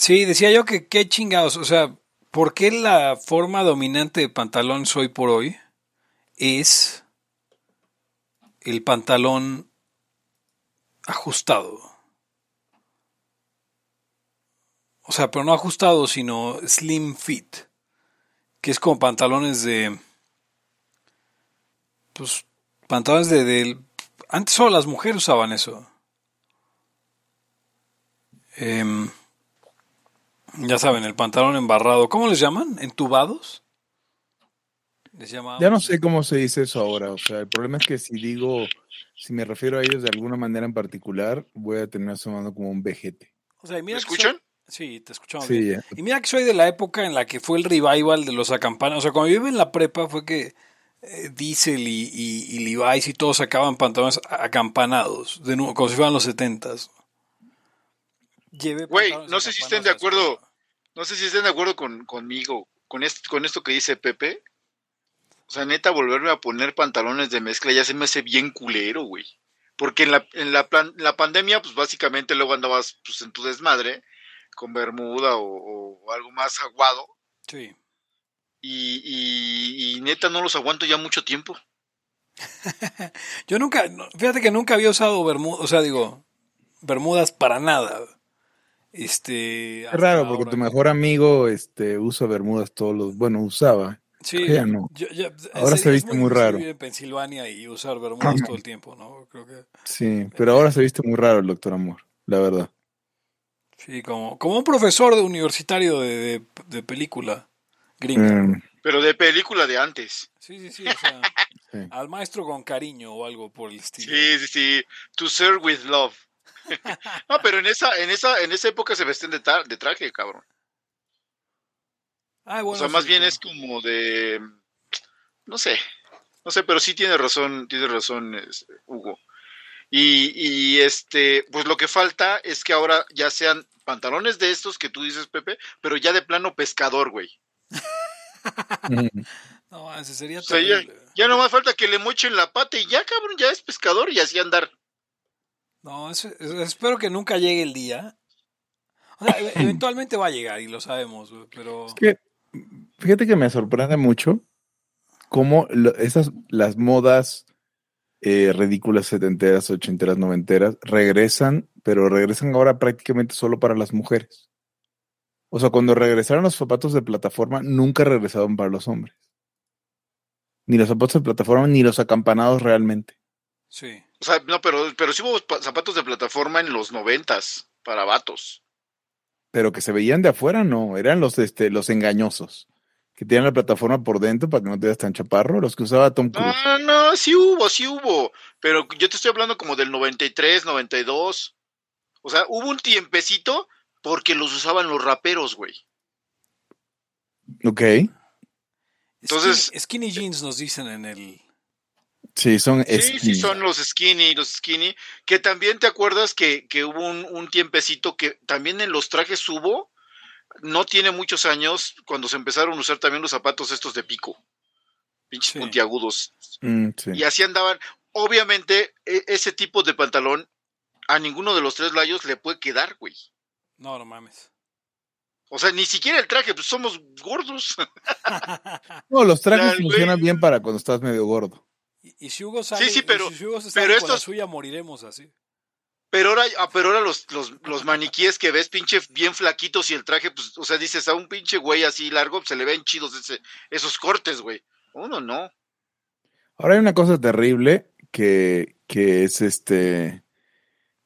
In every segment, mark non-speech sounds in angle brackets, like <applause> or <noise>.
Sí, decía yo que qué chingados, o sea, ¿por qué la forma dominante de pantalón hoy por hoy es el pantalón ajustado? O sea, pero no ajustado, sino slim fit, que es como pantalones de... Pues pantalones de... de antes solo las mujeres usaban eso. Em, ya saben, el pantalón embarrado. ¿Cómo les llaman? ¿Entubados? Les ya no sé cómo se dice eso ahora. O sea, el problema es que si digo, si me refiero a ellos de alguna manera en particular, voy a terminar sonando como un vejete. O sea, ¿Me escuchan? Sí, te escuchamos bien. Y mira que soy de la época en la que fue el revival de los acampanados. O sea, cuando yo iba en la prepa fue que eh, Diesel y, y, y, Levi's y todos sacaban pantalones acampanados, de nuevo, como si fueran los setentas. Güey, no sé si estén de acuerdo, no sé si estén de acuerdo con, conmigo, con, esto, con esto que dice Pepe. O sea, neta, volverme a poner pantalones de mezcla ya se me hace bien culero, güey. Porque en la, en la, la pandemia, pues básicamente luego andabas pues, en tu desmadre, con bermuda o, algo más aguado. Sí. Y, y, neta no los aguanto ya mucho tiempo. <laughs> Yo nunca, fíjate que nunca había usado bermudas, o sea, digo, bermudas para nada. Este. Es raro, porque tu mejor amigo este, usa bermudas todos los. Bueno, usaba. Sí, ya no. ahora se viste muy, raro. en Pensilvania y usar bermudas todo el tiempo, ¿no? Creo que... Sí, pero ahora se viste muy raro el doctor Amor, la verdad. Sí, como, como un profesor de universitario de, de, película gringa. Mm. Pero de película de antes. Sí, sí, sí. O sea, <laughs> Al maestro con cariño o algo por el estilo. Sí, sí, sí. To serve with love. No, pero en esa, en esa, en esa época se vestían de, de traje, cabrón. Ah, bueno, o sea, más bien es como de. No sé. No sé, pero sí tiene razón, tiene razón, Hugo. Y, y este, pues lo que falta es que ahora ya sean pantalones de estos que tú dices, Pepe, pero ya de plano pescador, güey. <laughs> no, ese sería o sea, ya, ya, no más falta que le mochen la pata y ya, cabrón, ya es pescador y así andar. No, espero que nunca llegue el día. O sea, e-, eventualmente va a llegar y lo sabemos, pero... Es que, fíjate que me sorprende mucho cómo esas, las modas eh, ridículas setenteras, ochenteras, noventeras regresan, pero regresan ahora prácticamente solo para las mujeres. O sea, cuando regresaron los zapatos de plataforma, nunca regresaron para los hombres. Ni los zapatos de plataforma, ni los acampanados realmente. Sí. O sea, no, pero, pero sí hubo zapatos de plataforma en los noventas para vatos. Pero que se veían de afuera, no, eran los, este, los engañosos. Que tenían la plataforma por dentro para que no te veas tan chaparro, los que usaba Tom Cruise. No, no, sí hubo, sí hubo. Pero yo te estoy hablando como del 93, 92. O sea, hubo un tiempecito porque los usaban los raperos, güey. Ok. Entonces. skinny jeans nos dicen en el Sí, son Sí, sí, son los skinny, los skinny. Que también te acuerdas que, que hubo un, un, tiempecito que también en los trajes hubo, no tiene muchos años, cuando se empezaron a usar también los zapatos estos de pico. Pinches puntiagudos. Mm, y así andaban. Obviamente, e, ese tipo de pantalón a ninguno de los tres layos le puede quedar, güey. No, no mames. O sea, ni siquiera el traje, pues somos gordos. <laughs> no, los trajes funcionan bien para cuando estás medio gordo. Y, si Hugo sale, sí, sí, pero, si Hugo se pero con la suya, moriremos así. Pero ahora, ah, pero ahora los, los, los, maniquíes que ves pinche bien flaquitos y el traje, pues, o sea, dices a un pinche güey así largo, se le ven chidos ese, esos cortes, güey. Uno no. Ahora hay una cosa terrible que, que es este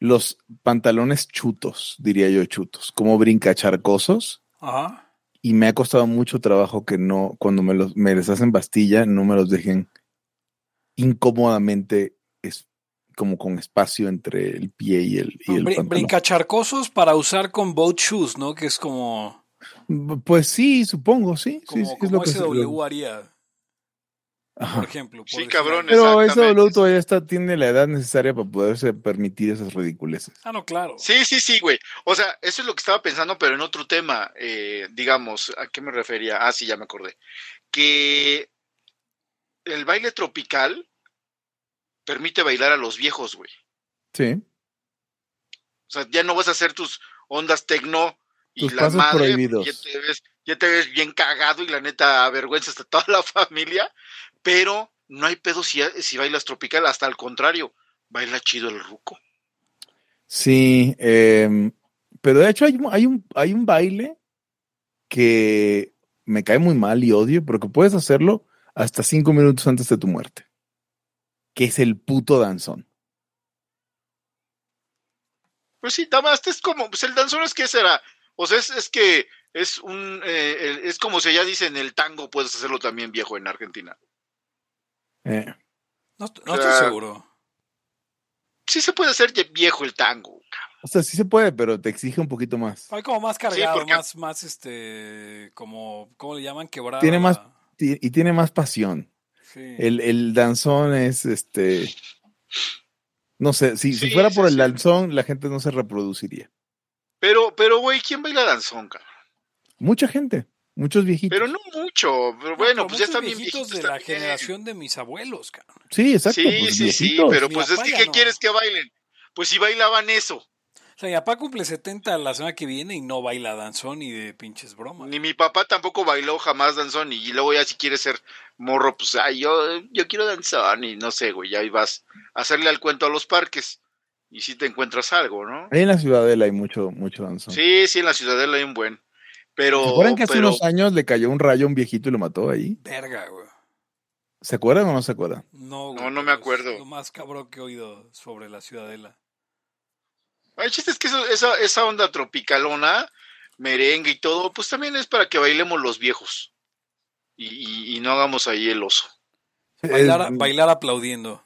los pantalones chutos, diría yo chutos, como brincacharcosos. Ajá. Y me ha costado mucho trabajo que no, cuando me los me les hacen pastilla, no me los dejen incómodamente es como con espacio entre el pie y el, y el Brincacharcosos para usar con boat shoes, ¿no? Que es como... Pues sí, supongo, sí. Como, sí, es lo que SW haría. Por ejemplo. sí, cabrón. Pero SW todavía está, tiene la edad necesaria para poderse permitir esas ridiculeces. Ah, no, claro. Sí, sí, sí, güey. O sea, eso es lo que estaba pensando, pero en otro tema, eh, digamos, ¿a qué me refería? Ah, sí, ya me acordé. Que el baile tropical permite bailar a los viejos, güey. Sí. O sea, ya no vas a hacer tus ondas tecno y la madre, ya te, ves, ya te ves bien cagado y la neta avergüenza hasta toda la <laughs> familia, pero no hay pedo si, si bailas tropical, hasta al contrario, baila chido el ruco. Sí, em, pero de hecho hay, hay, un, hay un baile que me cae muy mal y odio, pero que puedes hacerlo hasta cinco minutos antes de tu muerte, que es el puto danzón. Pues sí, más es como, pues el danzón es que será, o sea, es, que es un, eh, es como si ya dicen el tango, puedes hacerlo también viejo en Argentina. Eh. No, estoy seguro. Sí se puede hacer viejo el tango. O sea, sí se puede, pero te exige un poquito más. Hay como más cargado, más, más este, como, ¿cómo le llaman? Quebrado. Tiene más, y tiene más pasión. El, el danzón es, este, no sé, si, si fuera por el danzón, la gente no se reproduciría. Pero, pero, güey, ¿quién baila danzón, cabrón? Mucha gente, muchos viejitos. Pero no mucho, pero bueno, pues ya están bien viejitos. de la generación de mis abuelos, cabrón. Sí, exacto. Sí, pues sí, sí, pero pues es que, ¿qué quieres que bailen? Pues si bailaban eso. O sea, mi papá cumple 70 la semana que viene y no baila danzón ni de pinches bromas. Ni mi papá tampoco bailó jamás danzón y luego ya si quiere ser morro, pues, ay, yo, yo quiero danzón y no sé, güey, ya ahí vas a hacerle al cuento a los parques y si te encuentras algo, ¿no? Ahí en la Ciudadela hay mucho, mucho danzón. Sí, sí, en la Ciudadela hay un buen. Pero. ¿Se acuerdan que hace unos años le cayó un rayo a un viejito y lo mató ahí? Verga, güey. ¿Se acuerdan o no se acuerdan? No, no, no me acuerdo. lo más cabrón que he oído sobre la Ciudadela. El chiste es que esa, esa onda tropicalona, merengue y todo, pues también es para que bailemos los viejos. Y, no hagamos ahí el oso. Bailar, aplaudiendo.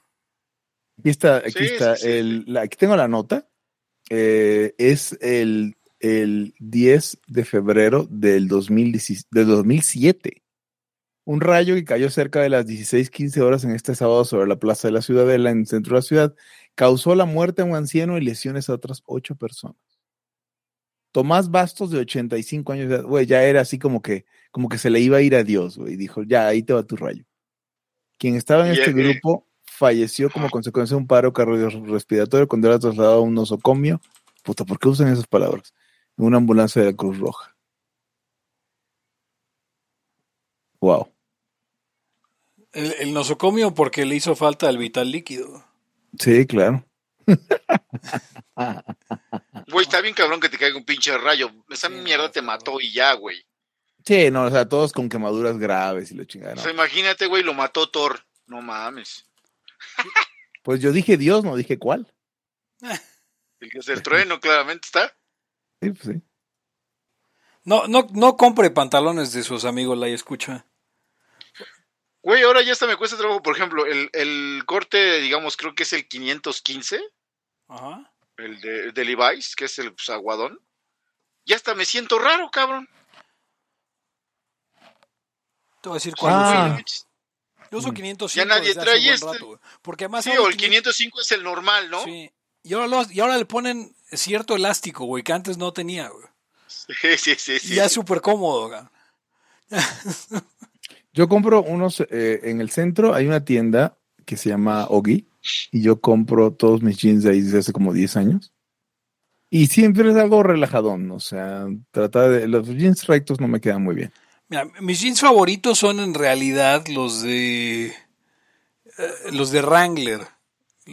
Aquí está, aquí está. El, aquí tengo la nota. Eh, es el, el 10 de febrero del, 2007. Un rayo que cayó cerca de las 16:15 horas en este sábado sobre la plaza de la Ciudadela, en el centro de la ciudad, causó la muerte a un anciano y lesiones a otras ocho personas. Tomás Bastos, de 85 años, güey, ya era así como que, como que se le iba a ir a Dios, güey, y dijo, ya, ahí te va tu rayo. Quien estaba en este grupo falleció como consecuencia de un paro cardiorrespiratorio cuando era trasladado a un nosocomio. Puta, ¿por qué usan esas palabras? En una ambulancia de la Cruz Roja. Wow. El, el nosocomio porque le hizo falta el vital líquido. Sí, claro. <laughs> Güey, está bien cabrón que te caiga un pinche rayo. Esa mierda te mató y ya, güey. Sí, no, o sea, todos con quemaduras graves y lo chingaron. O sea, imagínate, güey, lo mató Thor. No mames. <laughs> Pues yo dije Dios, no dije cuál. <laughs> El que es el trueno, claramente está. Sí, pues sí. No, no, no compre pantalones de sus amigos, la escucha. Güey, ahora ya hasta me cuesta trabajo. Por ejemplo, el, el corte, digamos, creo que es el 515. Ajá. El de, de Levi's, que es el pues, aguadón. Ya hasta me siento raro, cabrón. Te voy a decir cuál ah. Yo uso 505 Ya nadie trae este. porque además sí, o el 505 es el normal, ¿no? Sí. Y ahora, y ahora le ponen cierto elástico, güey, que antes no tenía, güey. <laughs> Sí, sí, sí. sí ya es súper cómodo, güey. <laughs> Yo compro unos, eh, en el centro hay una tienda que se llama Ogi y yo compro todos mis jeans de ahí desde hace como 10 años. Y siempre es algo relajadón, o sea, trata de, los jeans rectos no me quedan muy bien. Mira, mis jeans favoritos son en realidad los de, eh, los de Wrangler.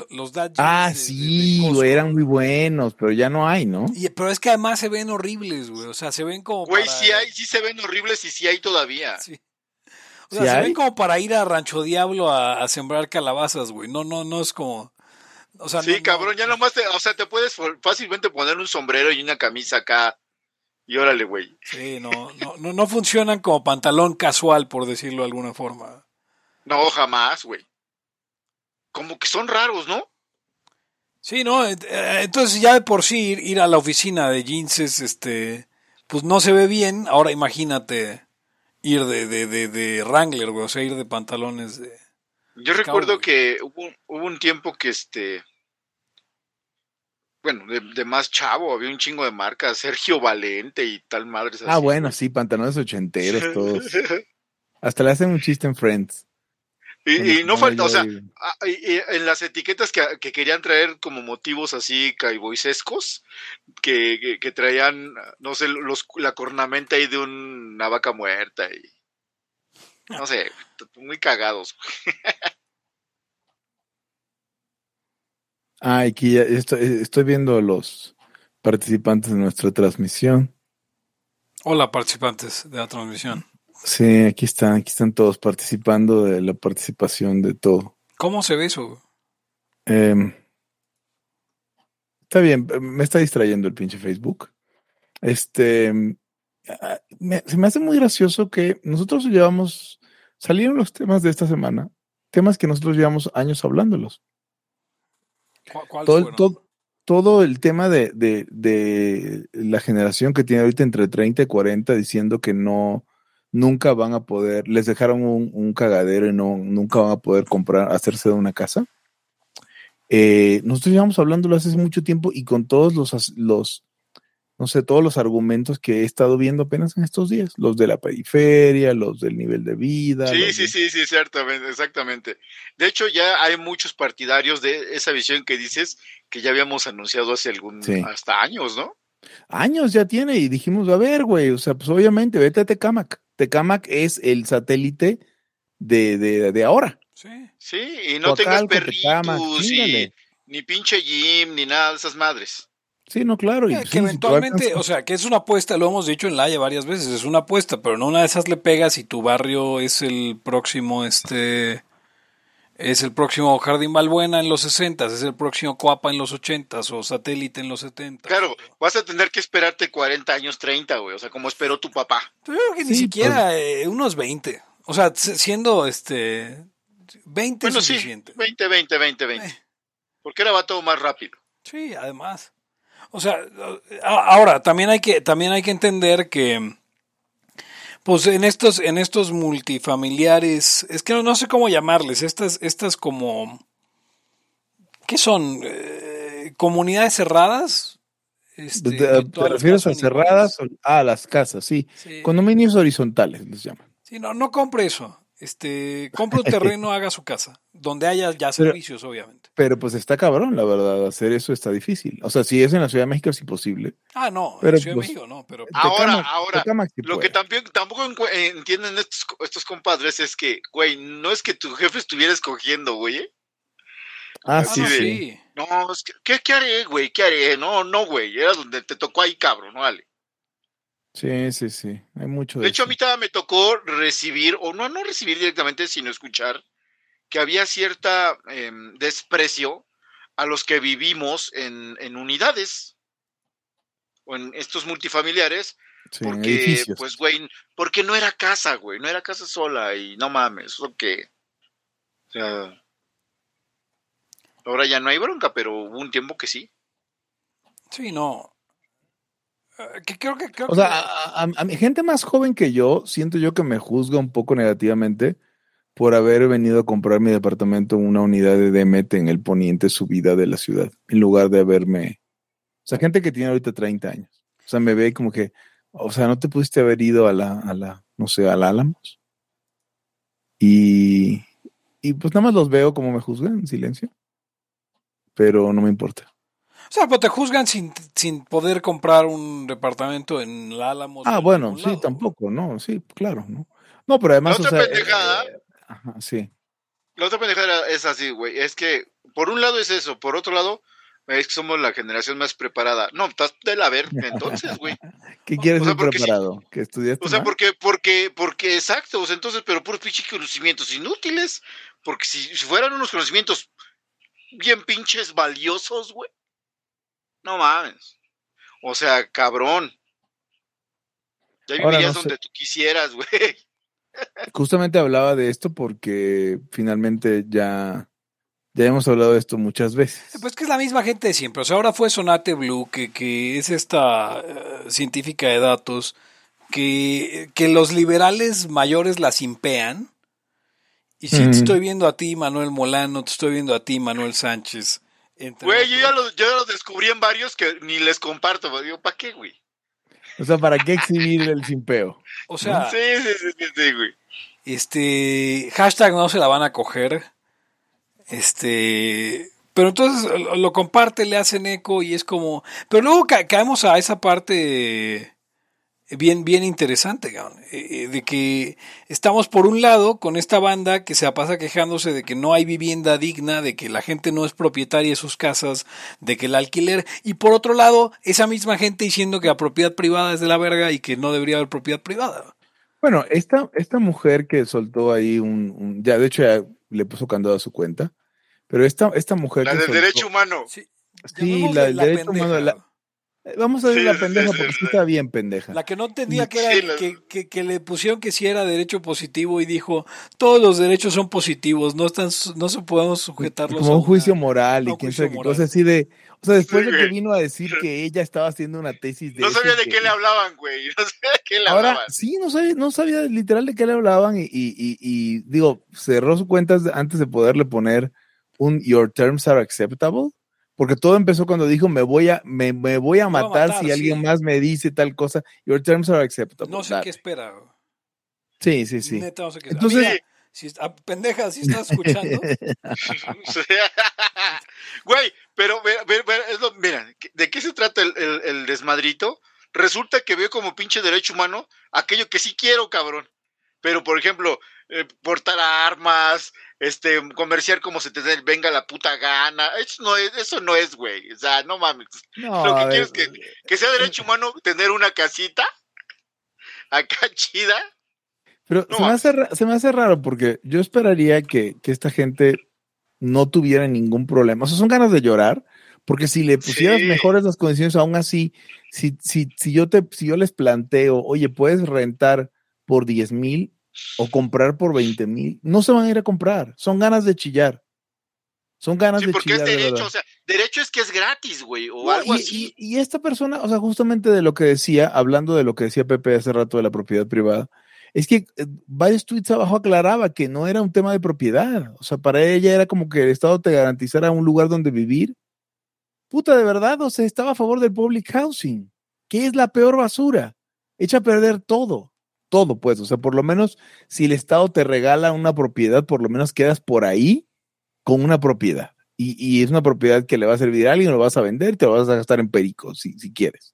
Los dad jeans Ah, sí, güey, eran muy buenos, pero ya no hay, ¿no? Y, pero es que además se ven horribles, güey. O sea, se ven como. Güey, sí hay, sí se ven horribles y sí hay todavía. Sí. O sea, se ven como para ir a Rancho Diablo a, sembrar calabazas, güey. No, no, no es como. O sea, sí, cabrón, ya nomás te, o sea, te puedes fácilmente poner un sombrero y una camisa acá. Y órale, güey. Sí, no, no, no, funcionan como pantalón casual, por decirlo de alguna forma. No, jamás, güey. Como que son raros, ¿no? Sí, no, eh, entonces ya de por sí ir, ir a la oficina de jeans es, este, pues no se ve bien. Ahora imagínate ir de, de, de, de Wrangler, güey, o sea, ir de pantalones de... Yo recuerdo que hubo, hubo, un tiempo que este... Bueno, de, más chavo, había un chingo de marcas, Sergio Valente y tal madre. ah, bueno, sí, pantalones ochenteros <laughs> todos. Hasta le hacen un chiste en Friends. Y, no falta, o sea, en las etiquetas que, querían traer como motivos así caiboisescos, que, que, traían, no sé, los, la cornamenta ahí de una vaca muerta y no sé, muy cagados. <laughs> ah, aquí ya estoy, estoy viendo a los participantes de nuestra transmisión. Hola, participantes de la transmisión. Sí, aquí están, aquí están todos participando de la participación de todo. ¿Cómo se ve eso? Em, está bien, me está distrayendo el pinche Facebook. Este, ah, se me hace muy gracioso que nosotros llevamos, salieron los temas de esta semana, temas que nosotros llevamos años hablándolos. ¿Cuál todo, todo, el tema de, de, de la generación que tiene ahorita entre 30 y 40 diciendo que no, nunca van a poder, les dejaron un, cagadero y no, nunca van a poder comprar, hacerse de una casa. Eh, nosotros llevamos hablándolo hace mucho tiempo y con todos los, los, no sé, todos los argumentos que he estado viendo apenas en estos días, los de la periferia, los del nivel de vida. Sí, sí, sí, sí, ciertamente, exactamente. De hecho, ya hay muchos partidarios de esa visión que dices que ya habíamos anunciado hace algún, hasta años, ¿no? Años ya tiene y dijimos, a ver, güey, o sea, pues obviamente, vete a Tecamac. Tecamac es el satélite de, de, de ahora. Sí. Sí, y no tengas perritos, ni pinche gym, ni nada de esas madres. Sí, no, claro. Y, que eventualmente, o sea, que es una apuesta, lo hemos dicho en Laia varias veces, es una apuesta, pero no una de esas le pegas y tu barrio es el próximo, este, es el próximo Jardín Balbuena en los 60, es el próximo Coapa en los 80 o Satélite en los 70. Claro, vas a tener que esperarte 40 años, 30, güey, o sea, como esperó tu papá. Yo creo que ni siquiera pues. eh, unos 20. O sea, siendo este 20 bueno, suficiente. Sí, 20, 20, 20, 20. Porque ahora va todo más rápido. Sí, además. O sea, ahora también hay que también hay que entender que pues en estos, en estos multifamiliares, es que no, sé cómo llamarles, estas, estas como, ¿qué son? Eh, ¿Comunidades cerradas? Este, ¿Te, refieres a cerradas? Ah, las casas, sí. sí. Condominios horizontales les llaman. Sí, no, no compre eso. Este, <laughs> compre un terreno, haga su casa, donde haya ya servicios, obviamente. Pero pues está cabrón, la verdad, hacer eso está difícil. O sea, si es en la Ciudad de México es imposible. Ah, no, en la Ciudad de pues, México no, pero... Ahora, ahora, lo que también, tampoco entienden estos, estos compadres es que, güey, no es que tu jefe estuviera escogiendo, güey. ¿eh? Ah, sí, sí. No, es que, ¿qué, ¿qué haré, güey? ¿Qué haré? No, no, güey, era donde te tocó ahí, cabrón, no vale. Sí, sí, sí, hay mucho. De, hecho, a mí también me tocó recibir, o no, no recibir directamente, sino escuchar que había cierta em, desprecio a los que vivimos en, en, unidades o en estos multifamiliares, porque, pues, güey, porque no era casa, güey, no era casa sola y no mames, o que, o sea, ahora ya no hay bronca, pero hubo un tiempo que sí. Sí, no, que creo que, o sea, a, mi gente más joven que yo, siento yo que me juzga un poco negativamente por haber venido a comprar mi departamento en una unidad de DMT en el poniente subida de la ciudad, en lugar de haberme... O sea, gente que tiene ahorita 30 años. O sea, me ve como que, o sea, no te pudiste haber ido a la, a la no sé, al Álamos. Y, y pues nada más los veo como me juzgan en silencio. Pero no me importa. O sea, pues te juzgan sin, sin poder comprar un departamento en el Álamo. Ah, bueno, sí, tampoco, ¿no? Sí, claro, ¿no? No, pero además. La otra pendejada. Eh, ajá, sí. La otra pendejada es así, güey. Es que, por un lado es eso, por otro lado, es que somos la generación más preparada. No, estás de la verga entonces, güey. <laughs> ¿Qué quieres decir preparado? ¿Que estudiaste? O sea, porque, porque, porque, exacto, o sea, entonces, pero puros pinches conocimientos inútiles. Porque si, si fueran unos conocimientos bien pinches valiosos, güey, no mames. O sea, cabrón. Ya vivirías donde tú quisieras, <laughs> güey. Justamente hablaba de esto porque finalmente ya, ya hemos hablado de esto muchas veces. Pues que es la misma gente de siempre. O sea, ahora fue Sonate Blue, que, que es esta eh, científica de datos, que, que los liberales mayores las impean. Y si te estoy viendo a ti, Manuel Molano, te estoy viendo a ti, Manuel Sánchez, Güey, yo ya, lo, yo descubrí en varios que ni les comparto. Digo, ¿para qué, güey? O sea, ¿para qué exhibir el simpeo? O sea, sí, sí, sí, sí, güey. Este, hashtag no se la van a coger. Este, pero entonces lo comparte, le hacen eco y es como, pero luego caemos a esa parte bien, bien interesante, eh, eh, de que estamos por un lado con esta banda que se pasa quejándose de que no hay vivienda digna, de que la gente no es propietaria de sus casas, de que el alquiler, y por otro lado, esa misma gente diciendo que la propiedad privada es de la verga y que no debería haber propiedad privada. Bueno, esta, esta mujer que soltó ahí un, ya de hecho ya le puso candado a su cuenta, pero esta, esta mujer... La del derecho humano. Sí, la del derecho humano. Vamos a ver la pendeja porque sí está bien pendeja. La que no entendía que, era, que, que, le pusieron que si era derecho positivo y dijo, todos los derechos son positivos, no están no se podemos sujetarlos Como un juicio moral y quién sabe qué cosa así de... O sea, después de que vino a decir que ella estaba haciendo una tesis de... No sabía de qué le hablaban, güey. <laughs> No sabía de qué le Ahora, hablaban. sí, no sabía, no sabía literal de qué le hablaban y, y, y, y digo, cerró su cuenta antes de poderle poner un Your terms are acceptable porque todo empezó cuando dijo me voy a me, me voy a matar, si alguien más me dice tal cosa. Your terms are acceptable. No sé qué espera. Sí, sí, sí. Neta, no sé qué Entonces, Mira, si, pendeja, si estás escuchando. <laughs> Güey, pero mira, ¿de qué se trata el, el, el, desmadrito? Resulta que veo como pinche derecho humano aquello que sí quiero, cabrón. Pero, por ejemplo, eh, portar armas, este, comerciar como se te venga la puta gana. Eso no es, eso no es, güey. O sea, no mames. Lo que quiero es que, que, sea derecho humano tener una casita acá <laughs> chida. Pero se, me hace, se, me hace, raro porque yo esperaría que, que, esta gente no tuviera ningún problema. O sea, son ganas de llorar, porque si le pusieras mejores las condiciones, aún así, si, si, si, yo te, si yo les planteo, oye, puedes rentar por 10 mil o comprar por 20 mil, no se van a ir a comprar, son ganas de chillar. Son ganas de porque chillar. Porque es derecho, o sea, derecho es que es gratis, güey, o algo y, así. Y, esta persona, o sea, justamente de lo que decía, hablando de lo que decía Pepe hace rato de la propiedad privada, es que eh, varios tweets abajo aclaraba que no era un tema de propiedad. O sea, para ella era como que el Estado te garantizara un lugar donde vivir. Puta, de verdad, o sea, estaba a favor del public housing, que es la peor basura. Echa a perder todo todo, pues, o sea, por lo menos si el Estado te regala una propiedad, por lo menos quedas por ahí con una propiedad. Y, y es una propiedad que le va a servir a alguien, lo vas a vender y te lo vas a gastar en pericos, si, si quieres.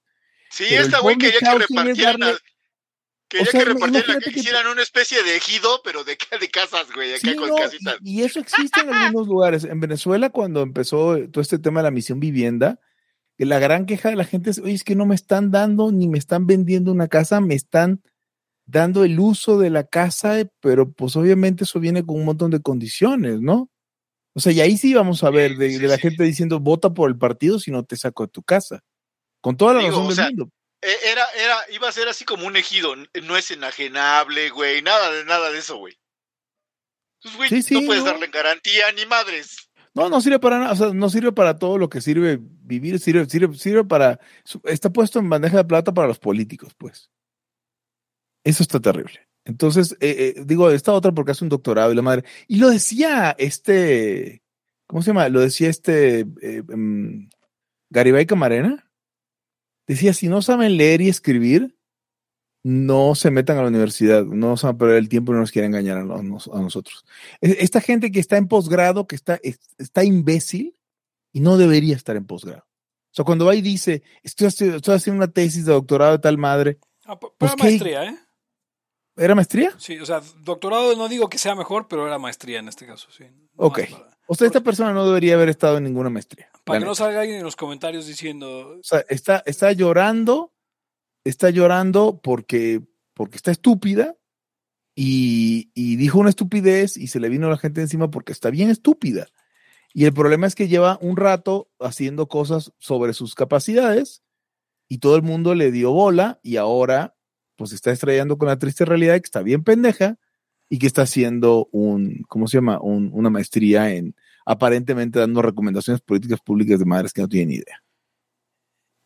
Sí, esta güey quería que repartieran, quería que repartieran, que hicieran una especie de ejido, pero de, de casas, güey, acá con casitas. Y, y, eso existe en algunos lugares. En Venezuela, cuando empezó todo este tema de la misión vivienda, la gran queja de la gente es, oye, es que no me están dando ni me están vendiendo una casa, me están dando el uso de la casa, pero pues obviamente eso viene con un montón de condiciones, ¿no? O sea, y ahí sí vamos a ver de, la gente diciendo vota por el partido si no te saco de tu casa. Con toda la razón del mundo. E, era, era, iba a ser así como un ejido, no es enajenable, güey, nada de nada de eso, güey. Pues, güey, no puedes darle garantía ni madres. No, no sirve para nada, o sea, no sirve para todo lo que sirve vivir, sirve, sirve, sirve para, está puesto en bandeja de plata para los políticos, pues. Eso está terrible. Entonces, eh, eh, digo, esta otra porque hace un doctorado y la madre. Y lo decía este, ¿cómo se llama? Lo decía este eh, um, Garibay Camarena. Decía, si no saben leer y escribir, no se metan a la universidad, no se van a perder el tiempo y no nos quieren engañar a, nosotros. E, esta gente que está en posgrado, que está, está imbécil y no debería estar en posgrado. O sea, cuando va y dice, estoy, estoy haciendo una tesis de doctorado de tal madre, Ah, pues maestría, ¿eh? ¿Era maestría? Sí, o sea, doctorado no digo que sea mejor, pero era maestría en este caso, sí. ok. o sea, esta persona no debería haber estado en ninguna maestría. Para que no salga alguien en los comentarios diciendo... O sea, está, está llorando, está llorando porque, porque está estúpida y, y dijo una estupidez y se le vino la gente encima porque está bien estúpida. Y el problema es que lleva un rato haciendo cosas sobre sus capacidades y todo el mundo le dio bola y ahora pues está estrellando con la triste realidad de que está bien pendeja y que está haciendo un, ¿cómo se llama? una maestría en aparentemente dando recomendaciones políticas públicas de madres que no tienen idea.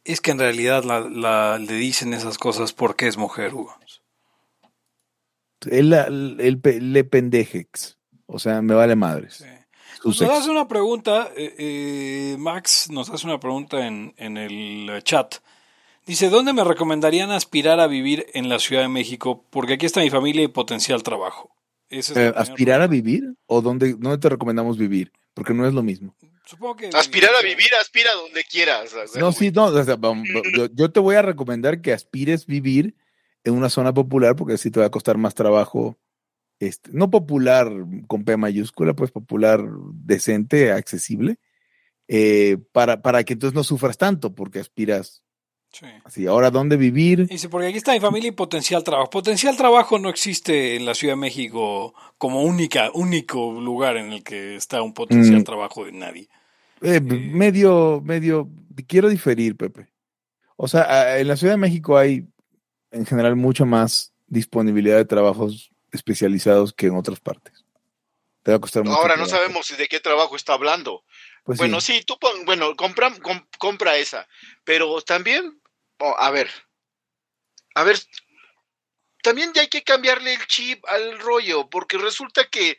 Es que en realidad la, le dicen esas cosas porque es mujer, Hugo. Él, le pendejex. O sea, me vale madres. Nos hace una pregunta, eh, eh, Max nos hace una pregunta en, en el chat. Dice, ¿dónde me recomendarían aspirar a vivir en la Ciudad de México? Porque aquí está mi familia y potencial trabajo. Eh, ¿Aspirar a vivir? ¿O dónde, dónde te recomendamos vivir? Porque no es lo mismo. Supongo que Aspirar a vivir, aspira donde quieras. no, sí, no. yo, te voy a recomendar que aspires vivir en una zona popular porque así te va a costar más trabajo. Este, no popular con P mayúscula, pues popular decente, accesible, eh, para, para que entonces no sufras tanto porque aspiras Sí. Así, ahora, ¿dónde vivir? Dice, porque aquí está mi familia y potencial trabajo. Potencial trabajo no existe en la Ciudad de México como única, único lugar en el que está un potencial mm. trabajo de nadie. Eh, medio, medio, quiero diferir, Pepe. O sea, en la Ciudad de México hay en general mucha más disponibilidad de trabajos especializados que en otras partes. Te va a costar mucho Ahora no sabemos de qué trabajo está hablando. Pues bueno, sí. tú pon, bueno, compra, compra esa, pero también, oh, a ver, a ver, también ya hay que cambiarle el chip al rollo, porque resulta que,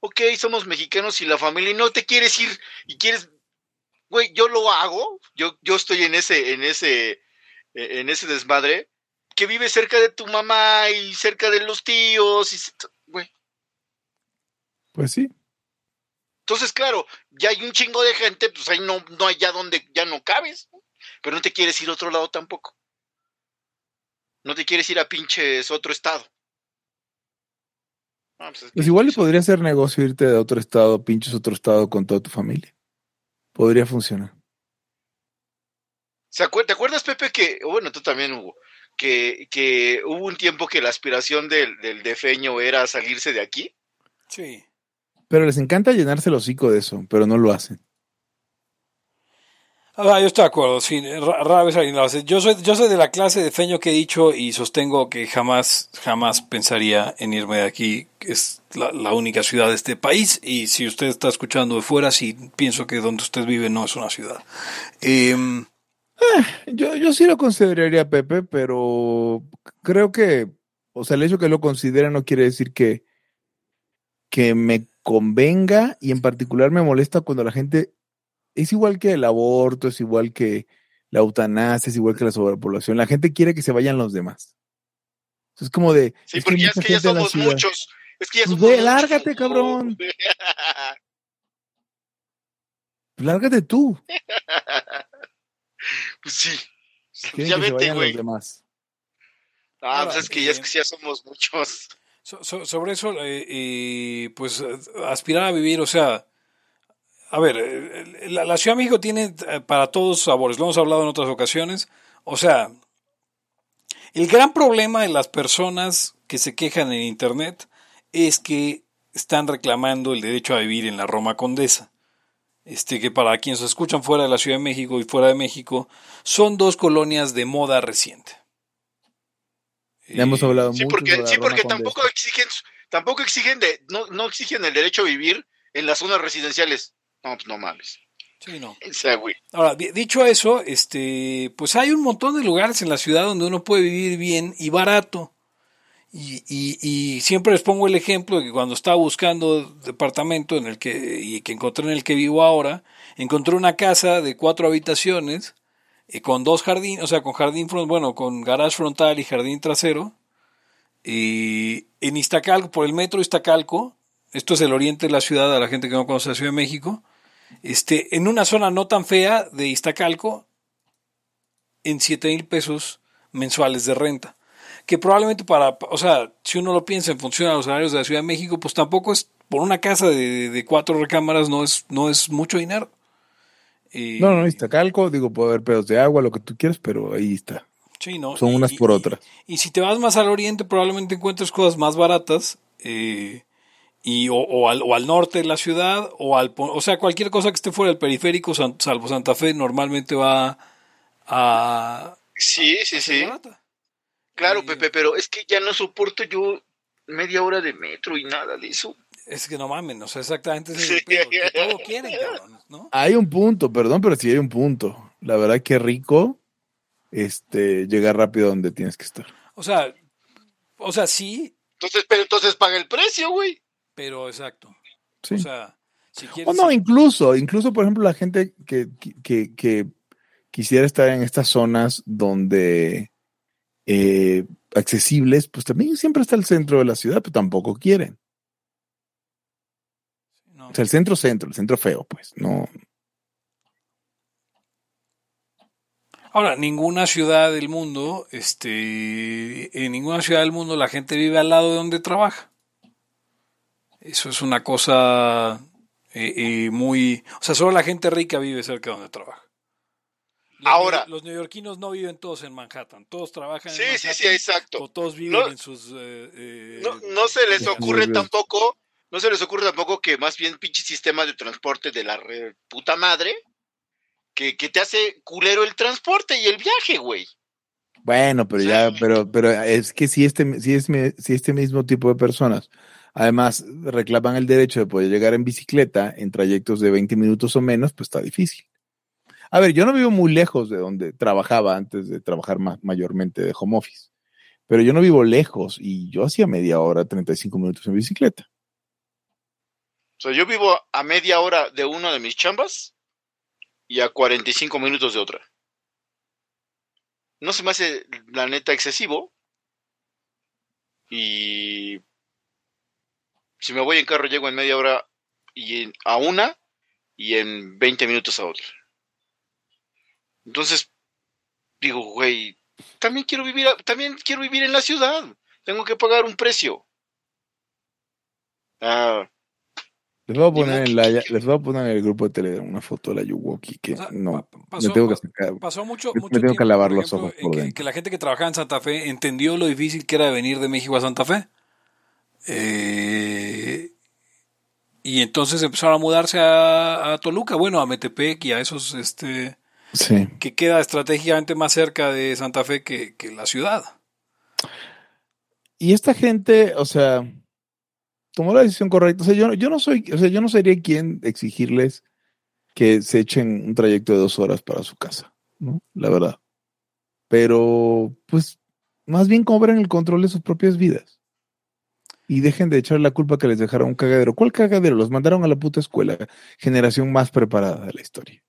ok, somos mexicanos y la familia y no te quieres ir y quieres, güey, yo lo hago, yo, yo estoy en ese, en ese, e, en ese desmadre, que vive cerca de tu mamá y cerca de los tíos, y, güey. Pues sí. Entonces, claro, ya hay un chingo de gente, pues ahí no, no hay ya donde ya no cabes, pero no te quieres ir a otro lado tampoco. No te quieres ir a pinches otro estado. pues, pues igual podría ser negocio irte de otro estado, pinches otro estado con toda tu familia. Podría funcionar. ¿Te acuerdas, Pepe, que, bueno, tú también, Hugo, que, que hubo un tiempo que la aspiración del, del defeño era salirse de aquí? Sí. Pero les encanta llenarse el hocico de eso, pero no lo hacen. Ah, yo estoy de acuerdo, sí, rara vez alguien lo hace. Yo soy, yo soy de la clase de feño que he dicho y sostengo que jamás, jamás pensaría en irme de aquí, es la, única ciudad de este país. Y si usted está escuchando de fuera, sí pienso que donde usted vive no es una ciudad. Em, eh, yo, yo sí lo consideraría, Pepe, pero creo que, o sea, el hecho que lo considere no quiere decir que, que me convenga y en particular me molesta cuando la gente es igual que el aborto, es igual que la eutanasia, es igual que la sobrepoblación. La gente quiere que se vayan los demás. Es como de. Sí, porque es que ya somos muchos. Es que ya pues somos lárgate, cabrón. <laughs> Pues lárgate tú. pues sí. ya vete, güey. Ah, pues es que ya es que ya somos muchos sobre eso, eh, pues aspirar a vivir, o sea, a ver, eh, la, Ciudad de México tiene eh, para todos sabores, lo hemos hablado en otras ocasiones, o sea, el gran problema de las personas que se quejan en Internet es que están reclamando el derecho a vivir en la Roma Condesa. Este, que para quienes escuchan fuera de la Ciudad de México y fuera de México, son dos colonias de moda reciente. Ya hemos hablado sí, mucho Porque, sí, porque tampoco exigen, tampoco exigen de, no, no exigen el derecho a vivir en las zonas residenciales. No, pues no mames. Sí, no. Ahora, dicho eso, este, pues hay un montón de lugares en la ciudad donde uno puede vivir bien y barato. Y, y, y, siempre les pongo el ejemplo de que cuando estaba buscando departamento en el que, y que encontré en el que vivo ahora, encontré una casa de cuatro habitaciones y con dos jardines, o sea, con jardín, bueno, con garage frontal y jardín trasero. Y en Iztacalco, por el metro Iztacalco, esto es el oriente de la ciudad, a la gente que no conoce la Ciudad de México, este, en una zona no tan fea de Iztacalco, en 7 mil pesos mensuales de renta. Que probablemente para, o sea, si uno lo piensa en función a los salarios de la Ciudad de México, pues tampoco es, por una casa de, de cuatro recámaras no es, no es mucho dinero. No, no, está calco, digo, puede haber pedos de agua, lo que tú quieras, pero ahí está. Sí, ¿no? Son unas por otras. Y, si te vas más al oriente, probablemente encuentres cosas más baratas, eh, y, o, al, o, al, norte de la ciudad, o al, o sea, cualquier cosa que esté fuera del periférico, salvo Santa Fe, normalmente va a... Sí, sí, sí. Claro, Pepe, pero es que ya no soporto yo media hora de metro y nada de eso. Es que no mamen, o sea, exactamente es el que todo quieren, ¿no? Hay un punto, perdón, pero sí hay un punto. La verdad que rico este llegar rápido donde tienes que estar. O sea, o sea, sí. Entonces, pero entonces paga el precio, güey. Pero exacto. Sí. O sea, si quieres. O no, incluso, incluso, por ejemplo, la gente que, que, que quisiera estar en estas zonas donde eh, accesibles, pues también siempre está el centro de la ciudad, pero tampoco quieren. O sea, el centro centro, el centro feo, pues, no. Ahora, ninguna ciudad del mundo, este, en ninguna ciudad del mundo la gente vive al lado de donde trabaja. Eso es una cosa eh, eh, muy, o sea, solo la gente rica vive cerca de donde trabaja. Ahora. Los neoyorquinos no viven todos en Manhattan. Todos trabajan sí, en Manhattan. Sí, sí, exacto. O todos viven en sus. Eh, eh, no, no, se les ocurre tampoco. No se les ocurre tampoco que más bien pinche sistema de transporte de la puta madre que, que, te hace culero el transporte y el viaje, güey. Bueno, pero ya, pero, pero es que si este, si, es, si este mismo tipo de personas además reclaman el derecho de poder llegar en bicicleta en trayectos de 20 minutos o menos, pues está difícil. A ver, yo no vivo muy lejos de donde trabajaba antes de trabajar más, mayormente de home office, pero yo no vivo lejos y yo hacía media hora, 35 minutos en bicicleta. O sea, yo vivo a media hora de una de mis chambas y a 45 minutos de otra. No se me hace la neta excesivo. Y si me voy en carro llego en media hora y a una y en 20 minutos a otra. Entonces, digo, güey, también quiero vivir, también quiero vivir en la ciudad. Tengo que pagar un precio. Ah, les voy a poner en la, les voy a poner en el grupo de Telegram una foto de la Yuwoki que no pasó, tengo que pasó mucho, mucho me tengo que lavar los ojos por que, que, la gente que trabajaba en Santa Fe entendió lo difícil que era venir de México a Santa Fe. Eh, y entonces empezaron a mudarse a, a, Toluca, bueno, a Metepec y a esos este que queda estratégicamente más cerca de Santa Fe que, la ciudad. Y esta gente, o sea, tomó la decisión correcta. O sea, yo, yo no soy, o sea, yo no sería quien exigirles que se echen un trayecto de dos horas para su casa, ¿no? La verdad. Pero, pues, más bien cobren el control de sus propias vidas. Y dejen de echar la culpa que les dejaron un cagadero. ¿Cuál cagadero? Los mandaron a la puta escuela. Generación más preparada de la historia.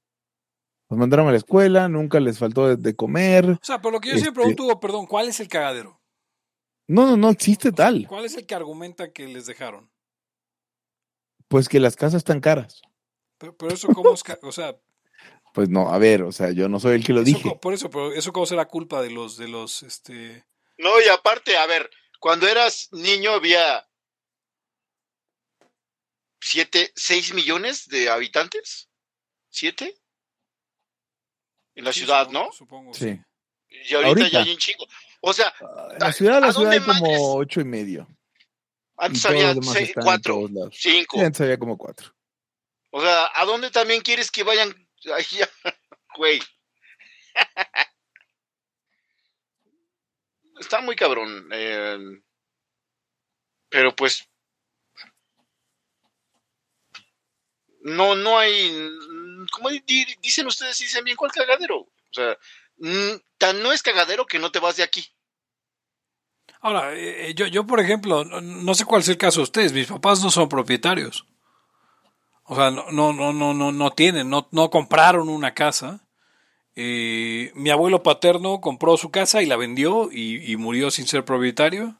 Los mandaron a la escuela, nunca les faltó de, comer. O sea, por lo que yo siempre este pregunto, perdón, ¿cuál es el cagadero? No, no, no existe tal. ¿Cuál es el que argumenta que les dejaron? Pues que las casas están caras. Pero, eso, ¿cómo es? O sea. Pues no, a ver, o sea, yo no soy el que lo dije. Por eso, pero eso cómo será culpa de los, de los, este. No, y aparte, a ver, cuando eras niño había siete, seis millones de habitantes. ¿Siete? en la ciudad, ¿no? Supongo. Sí. Y ahorita, ya hay un chingo. O sea, en la ciudad, la ciudad hay como ocho y medio. Antes había seis, cuatro, cinco. antes había como cuatro. O sea, ¿a dónde también quieres que vayan? <laughs> Güey. <laughs> Está muy cabrón. Eh, pero pues. No, no hay como dicen ustedes, dicen bien, ¿cuál cagadero? O sea, tan no es cagadero que no te vas de aquí. Ahora, eh, yo, yo, por ejemplo, no sé cuál es el caso de ustedes, mis papás no son propietarios. O sea, no, no, no, no, no tienen, no, no compraron una casa. Eh, mi abuelo paterno compró su casa y la vendió y, murió sin ser propietario.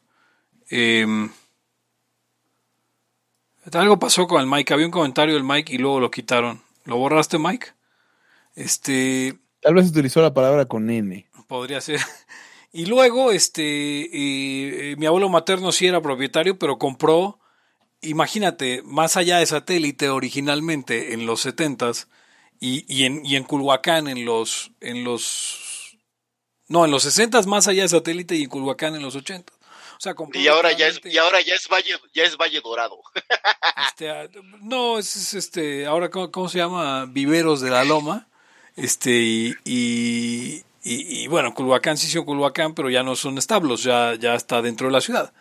Em, algo pasó con el Mike, había un comentario del Mike y luego lo quitaron. ¿Lo borraste, Mike? Este. Tal vez utilizó la palabra con N. Podría ser. Y luego, este, eh, mi abuelo materno sí era propietario, pero compró, imagínate, más allá de satélite originalmente en los setentas y, y, en, y en Culhuacán en los, en los, no, en los sesentas más allá de satélite y en Culhuacán en los ochentas y ahora ya es, y ahora ya es Valle, ya es Valle Dorado. <laughs> Este, ah, no, es, este, ahora ¿cómo, se llama? Viveros de la Loma. Este, y, y, bueno, Culhuacán sí son Culhuacán, pero ya no son establos, ya, ya está dentro de la ciudad.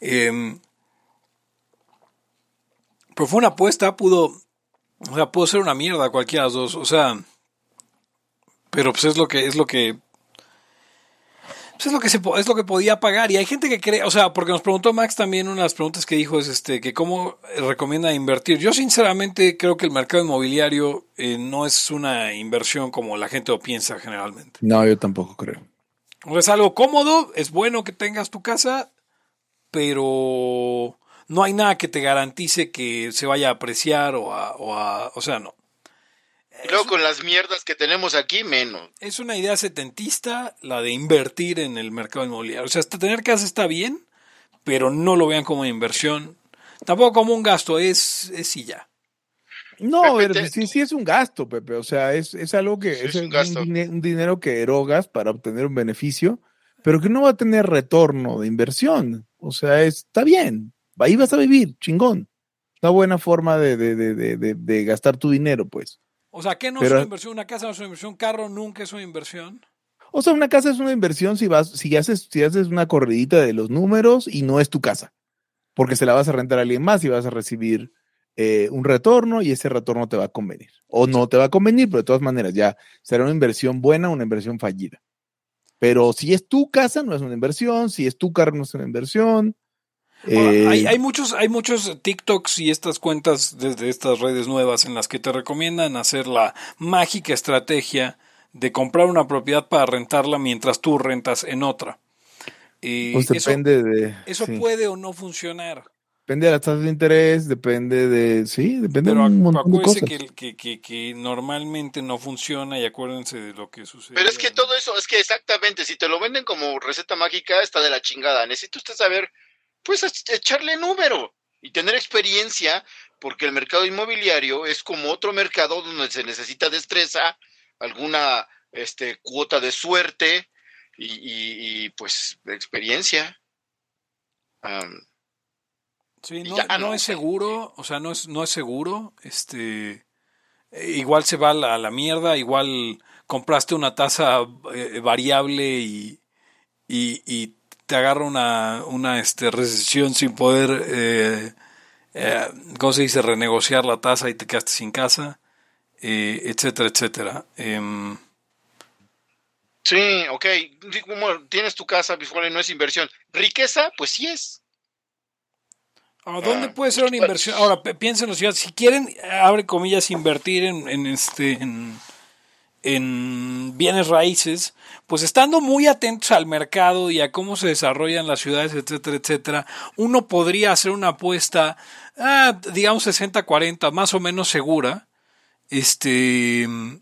Eh, pero fue una apuesta, pudo, o sea, pudo ser una mierda cualquiera de las dos, o sea, pero pues es lo que, es lo que pues es lo que se es lo que podía pagar y hay gente que cree, o sea, porque nos preguntó Max también una de las preguntas que dijo es este que cómo recomienda invertir. Yo sinceramente creo que el mercado inmobiliario eh, no es una inversión como la gente lo piensa generalmente. No, yo tampoco creo. O es algo cómodo, es bueno que tengas tu casa, pero no hay nada que te garantice que se vaya a apreciar o a, o, a, o sea, no. Y luego con las mierdas que tenemos aquí, menos. Es una idea setentista la de invertir en el mercado inmobiliario. O sea, hasta tener casa está bien, pero no lo vean como inversión. Tampoco como un gasto, es, es y ya. No, sí, sí es un gasto, Pepe. O sea, es, es algo que es, un, un, dinero que erogas para obtener un beneficio, pero que no va a tener retorno de inversión. O sea, está bien. Ahí vas a vivir, chingón. Una buena forma de, de, de, de gastar tu dinero, pues. O sea, ¿qué no es una inversión? ¿Una casa no es una inversión? ¿Un carro nunca es una inversión? O sea, una casa es una inversión si vas, si haces, si haces una corridita de los números y no es tu casa. Porque se la vas a rentar a alguien más y vas a recibir eh, un retorno y ese retorno te va a convenir. O no te va a convenir, pero de todas maneras ya será una inversión buena o una inversión fallida. Pero si es tu casa, no es una inversión. Si es tu carro, no es una inversión. Hay, eh, muchos, hay muchos TikToks y estas cuentas desde estas redes nuevas en las que te recomiendan hacer la mágica estrategia de comprar una propiedad para rentarla mientras tú rentas en otra. Y pues depende de. Eso puede o no funcionar. Depende de las tasas de interés, depende de, sí, depende de un montón de cosas. Que, que, que, normalmente no funciona y acuérdense de lo que sucede. Pero es que todo eso, es que exactamente, si te lo venden como receta mágica, está de la chingada. Necesita usted saber, pues echarle número y tener experiencia, porque el mercado inmobiliario es como otro mercado donde se necesita destreza, alguna este, cuota de suerte y, y, pues experiencia. Sí, no, es seguro, o sea, no es, no es seguro. Este, eh, igual se va a la, mierda, igual compraste una tasa eh, variable y, y, te agarra una, una este, recesión sin poder, eh, eh, ¿cómo se dice?, renegociar la tasa y te quedaste sin casa, etcétera, etcétera. Em, sí, ok, tienes tu casa, visual no es inversión. Riqueza, pues sí es. ¿A dónde ah, puede ser una inversión? Ahora, piénsenlo, si quieren, abre comillas, invertir en, este en, bienes raíces, pues estando muy atentos al mercado y a cómo se desarrollan las ciudades, etcétera, etcétera, uno podría hacer una apuesta, ah, digamos 60-40, más o menos segura, este, eh,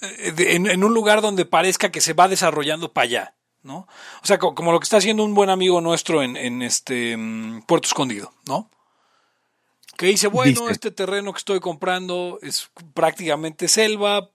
en un lugar donde parezca que se va desarrollando para allá. ¿no? O sea, como lo que está haciendo un buen amigo nuestro en, este mm, Puerto Escondido, ¿no? Que dice, bueno, este terreno que estoy comprando es prácticamente selva,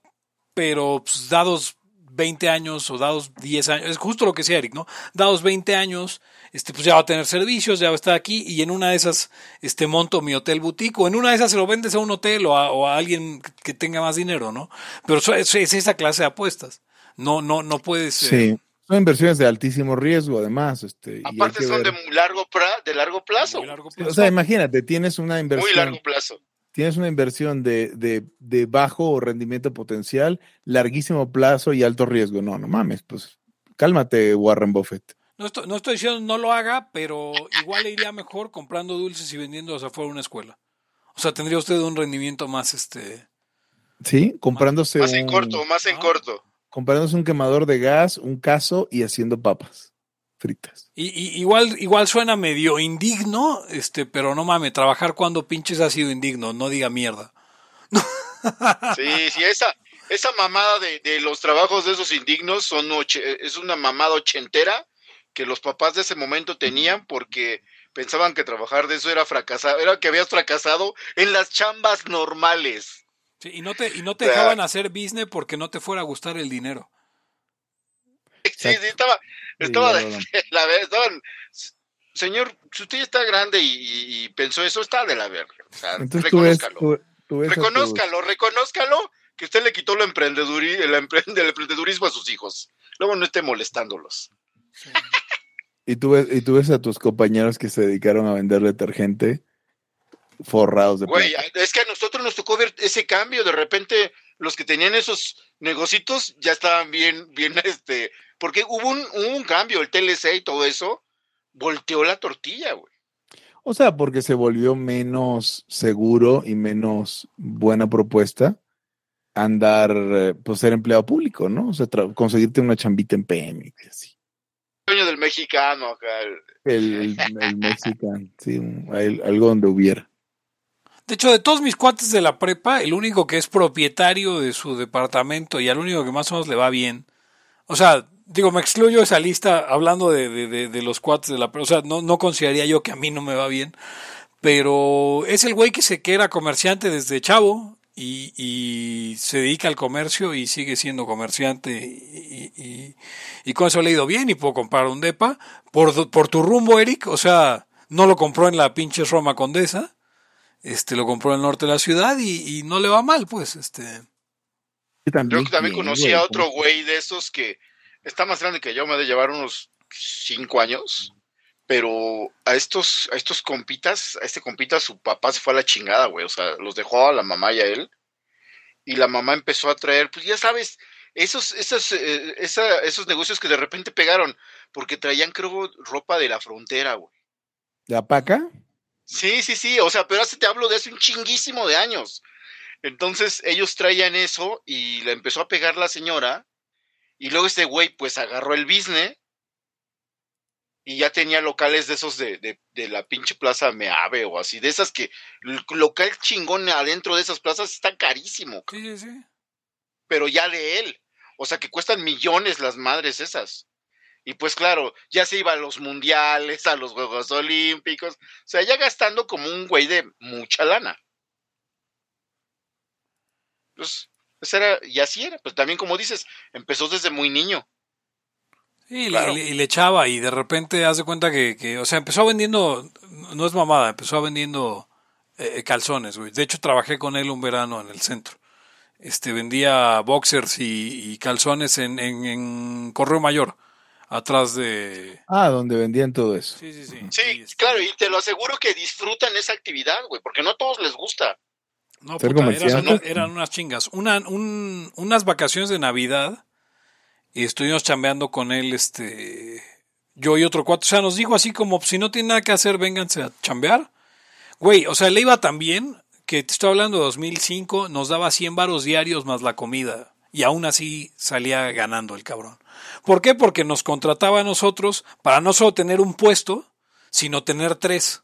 pero pues, dados 20 años o dados 10 años, es justo lo que decía Eric, ¿no? Dados 20 años, este, pues ya va a tener servicios, ya va a estar aquí y en una de esas este, monto mi hotel boutique o en una de esas se lo vendes a un hotel o a, alguien que tenga más dinero, ¿no? Pero es, es, esa clase de apuestas. No, no, no puedes... Sí. Son inversiones de altísimo riesgo, además. Este, Aparte son de, largo de largo plazo. O sea, imagínate, tienes una inversión. Muy largo plazo. Tienes una inversión de, de, de bajo rendimiento potencial, larguísimo plazo y alto riesgo. No, no mames, pues cálmate, Warren Buffett. No estoy, no estoy diciendo no lo haga, pero igual le iría mejor comprando dulces y vendiéndolos afuera de una escuela. O sea, tendría usted un rendimiento más este. Sí, comprándose. Más, en corto, más en corto comprándose un quemador de gas, un caso y haciendo papas fritas. Y, igual, igual suena medio indigno, este, pero no mames, trabajar cuando pinches ha sido indigno, no diga mierda. <laughs> Sí, sí, esa, esa mamada de, los trabajos de esos indignos son es una mamada ochentera que los papás de ese momento tenían porque pensaban que trabajar de eso era fracasar, era que habías fracasado en las chambas normales y no te, y no te dejaban hacer business porque no te fuera a gustar el dinero. Sí, sí, estaba, estaba, <laughs> la verdad, señor, si usted está grande y, pensó eso, está de la verga. O sea, reconózcalo. reconózcalo, reconózcalo que usted le quitó el, <laughs> el, emprendedurismo a sus hijos. Luego no esté molestándolos. Y tú, ves, y tú ves a tus compañeros que se dedicaron a vender detergente forrados de Güey, es que a nosotros nos tocó ver ese cambio. De repente, los que tenían esos negocitos ya estaban bien, bien, <laughs> este, porque hubo un, un cambio, el TLC y todo eso, volteó la tortilla, güey. O sea, porque se volvió menos seguro y menos buena propuesta andar, eh, pues ser empleado público, ¿no? O sea, conseguirte una chambita en PM y así. sueño del mexicano acá. El, el, mexicano, sí, algo donde hubiera. De hecho, de todos mis cuates de la prepa, el único que es propietario de su departamento y al único que más o menos le va bien. O sea, digo, me excluyo esa lista hablando de, de, de, los cuates de la prepa. O sea, no, no consideraría yo que a mí no me va bien. Pero es el güey que se que era comerciante desde chavo y, se dedica al comercio y sigue siendo comerciante y, y, con eso le ha ido bien y puedo comprar un depa. Por, por tu rumbo, Eric, o sea, no lo compró en la pinche Roma Condesa, este lo compró en el norte de la ciudad y, no le va mal, pues, este. Yo también conocí a otro güey de esos que está más grande que yo, me ha de llevar unos cinco años pero a estos, a estos compitas, a este compita, su papá se fue a la chingada, güey. O sea, los dejó a la mamá y a él. Y la mamá empezó a traer, pues ya sabes, esos, esos, eh, esos negocios que de repente pegaron, porque traían, creo, ropa de la frontera, güey. ¿De Apaca? Sí, sí, sí. O sea, pero hace te hablo de hace un chinguísimo de años. Entonces ellos traían eso y le empezó a pegar la señora. Y luego este güey, pues agarró el business y ya tenía locales de esos de, de, de, la pinche plaza Meave o así, de esas que el local chingón adentro de esas plazas está carísimo. Sí, sí, sí. Pero ya de él. O sea que cuestan millones las madres esas. Y pues claro, ya se iba a los mundiales, a los Juegos Olímpicos. O sea, ya gastando como un güey de mucha lana. Pues, pues era, y así era. Pues también como dices, empezó desde muy niño. Y, le, echaba y de repente hace cuenta que, que, o sea, empezó vendiendo, no es mamada, empezó vendiendo eh, calzones, güey. De hecho, trabajé con él un verano en el centro. Este, vendía boxers y, calzones en, en, Correo Mayor, atrás de... Ah, donde vendían todo eso. Sí, sí, sí. Sí, este, claro, y te lo aseguro que disfrutan esa actividad, güey, porque no a todos les gusta. No, puta, eran, eran, unas chingas. Una, un, unas vacaciones de Navidad y estuvimos chambeando con él, este, yo y otro cuatro. O sea, nos dijo así como, si no tiene nada que hacer, vénganse a chambear. Güey, o sea, le iba tan bien que te estoy hablando de 2005, nos daba 100 varos diarios más la comida. Y aún así salía ganando el cabrón. ¿Por qué? Porque nos contrataba a nosotros para no solo tener un puesto, sino tener tres.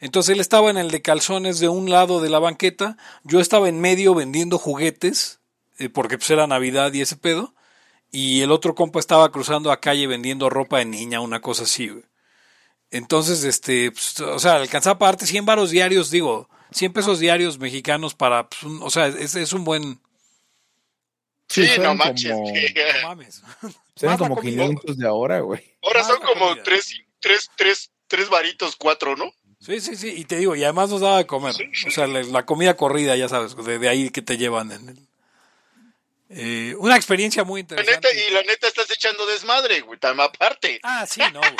Entonces él estaba en el de calzones de un lado de la banqueta, yo estaba en medio vendiendo juguetes, eh, porque pues era Navidad y ese pedo, y el otro compa estaba cruzando a calle vendiendo ropa de niña, una cosa así, Entonces, este, pues, o sea, alcanzaba a pagarte 100 varos diarios, digo, 100 pesos diarios mexicanos para, pues, o sea, es, un buen... Sí, no manches. Como... No <laughs> mames. Son como 500 de ahora, güey. Ahora son como 3, 3, 3, 3 varitos, 4, ¿no? Sí, sí, sí, y te digo, y además nos daba de comer. O sea, la, comida corrida, ya sabes, de, de ahí que te llevan en el... Eh, una experiencia muy interesante. y la neta estás echando desmadre, güey, tan aparte. Ah, sí, no, güey.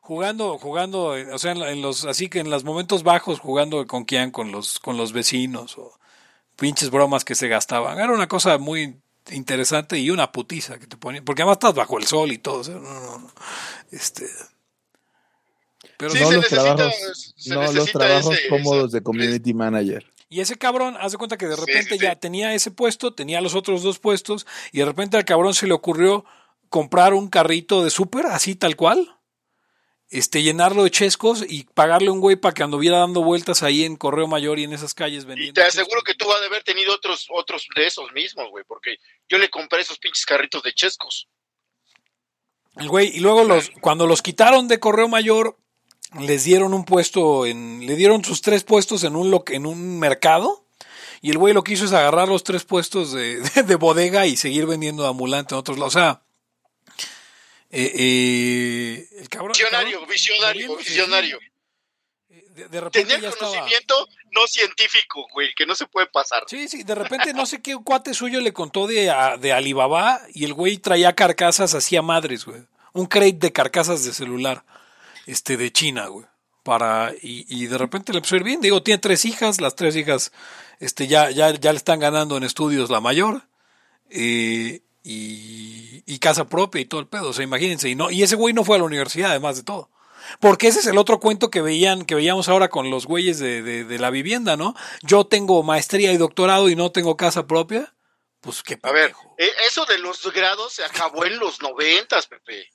jugando, jugando, o sea, en, los, así que en los momentos bajos, jugando con quién, con los, con los vecinos, o pinches bromas que se gastaban. Era una cosa muy interesante y una putiza que te ponían, porque además estás bajo el sol y todo, no, no, no. Este, pero no, los trabajos, no los trabajos cómodos de community manager. Y ese cabrón, haz de cuenta que de repente ya tenía ese puesto, tenía los otros dos puestos, y de repente al cabrón se le ocurrió comprar un carrito de súper, así tal cual, este, llenarlo de chescos y pagarle un güey para que anduviera dando vueltas ahí en Correo Mayor y en esas calles vendiendo. Y te aseguro que tú vas a haber tenido otros, otros de esos mismos, güey, porque yo le compré esos pinches carritos de chescos. El güey, y luego los, cuando los quitaron de Correo Mayor, les dieron un puesto en, le dieron sus tres puestos en un, en un mercado. Y el güey lo que hizo es agarrar los tres puestos de, <laughs> de, bodega y seguir vendiendo ambulante en otros lados. O sea, eh, eh, el cabrón. Visionario, visionario, visionario. Eh, de, conocimiento no científico, güey, que no se puede pasar. Sí, sí, de repente no sé qué cuate suyo le contó de, de Alibaba y el güey traía carcasas hacía madres, güey. Un crate de carcasas de celular este, de China, güey. Para, y, y de repente le empezó a ir bien. Digo, tiene tres hijas, las tres hijas este, ya, ya, ya le están ganando en estudios la mayor. Eh, y, y, casa propia y todo el pedo. O sea, imagínense. Y, no, y ese güey no fue a la universidad, además de todo. Porque ese es el otro cuento que veían, que veíamos ahora con los güeyes de, de, de la vivienda, ¿no? Yo tengo maestría y doctorado y no tengo casa propia. Pues qué A ver, e, eso de los grados se acabó en los noventas, Pepe.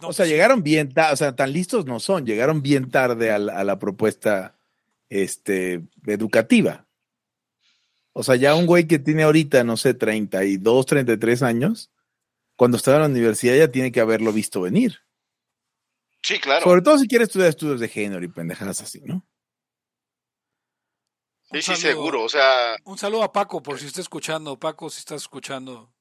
o sea, llegaron bien tarde, o sea, tan listos no son, llegaron bien tarde a la, a la propuesta este, educativa. O sea, ya un güey que tiene ahorita, no sé, 32, 33 años, cuando estaba en la universidad ya tiene que haberlo visto venir. Sí, claro. Sobre todo si quiere estudiar estudios de género y pendejadas así, ¿no? Sí, sí, seguro. O sea. Un saludo a Paco, por si está escuchando. Paco, si estás escuchando.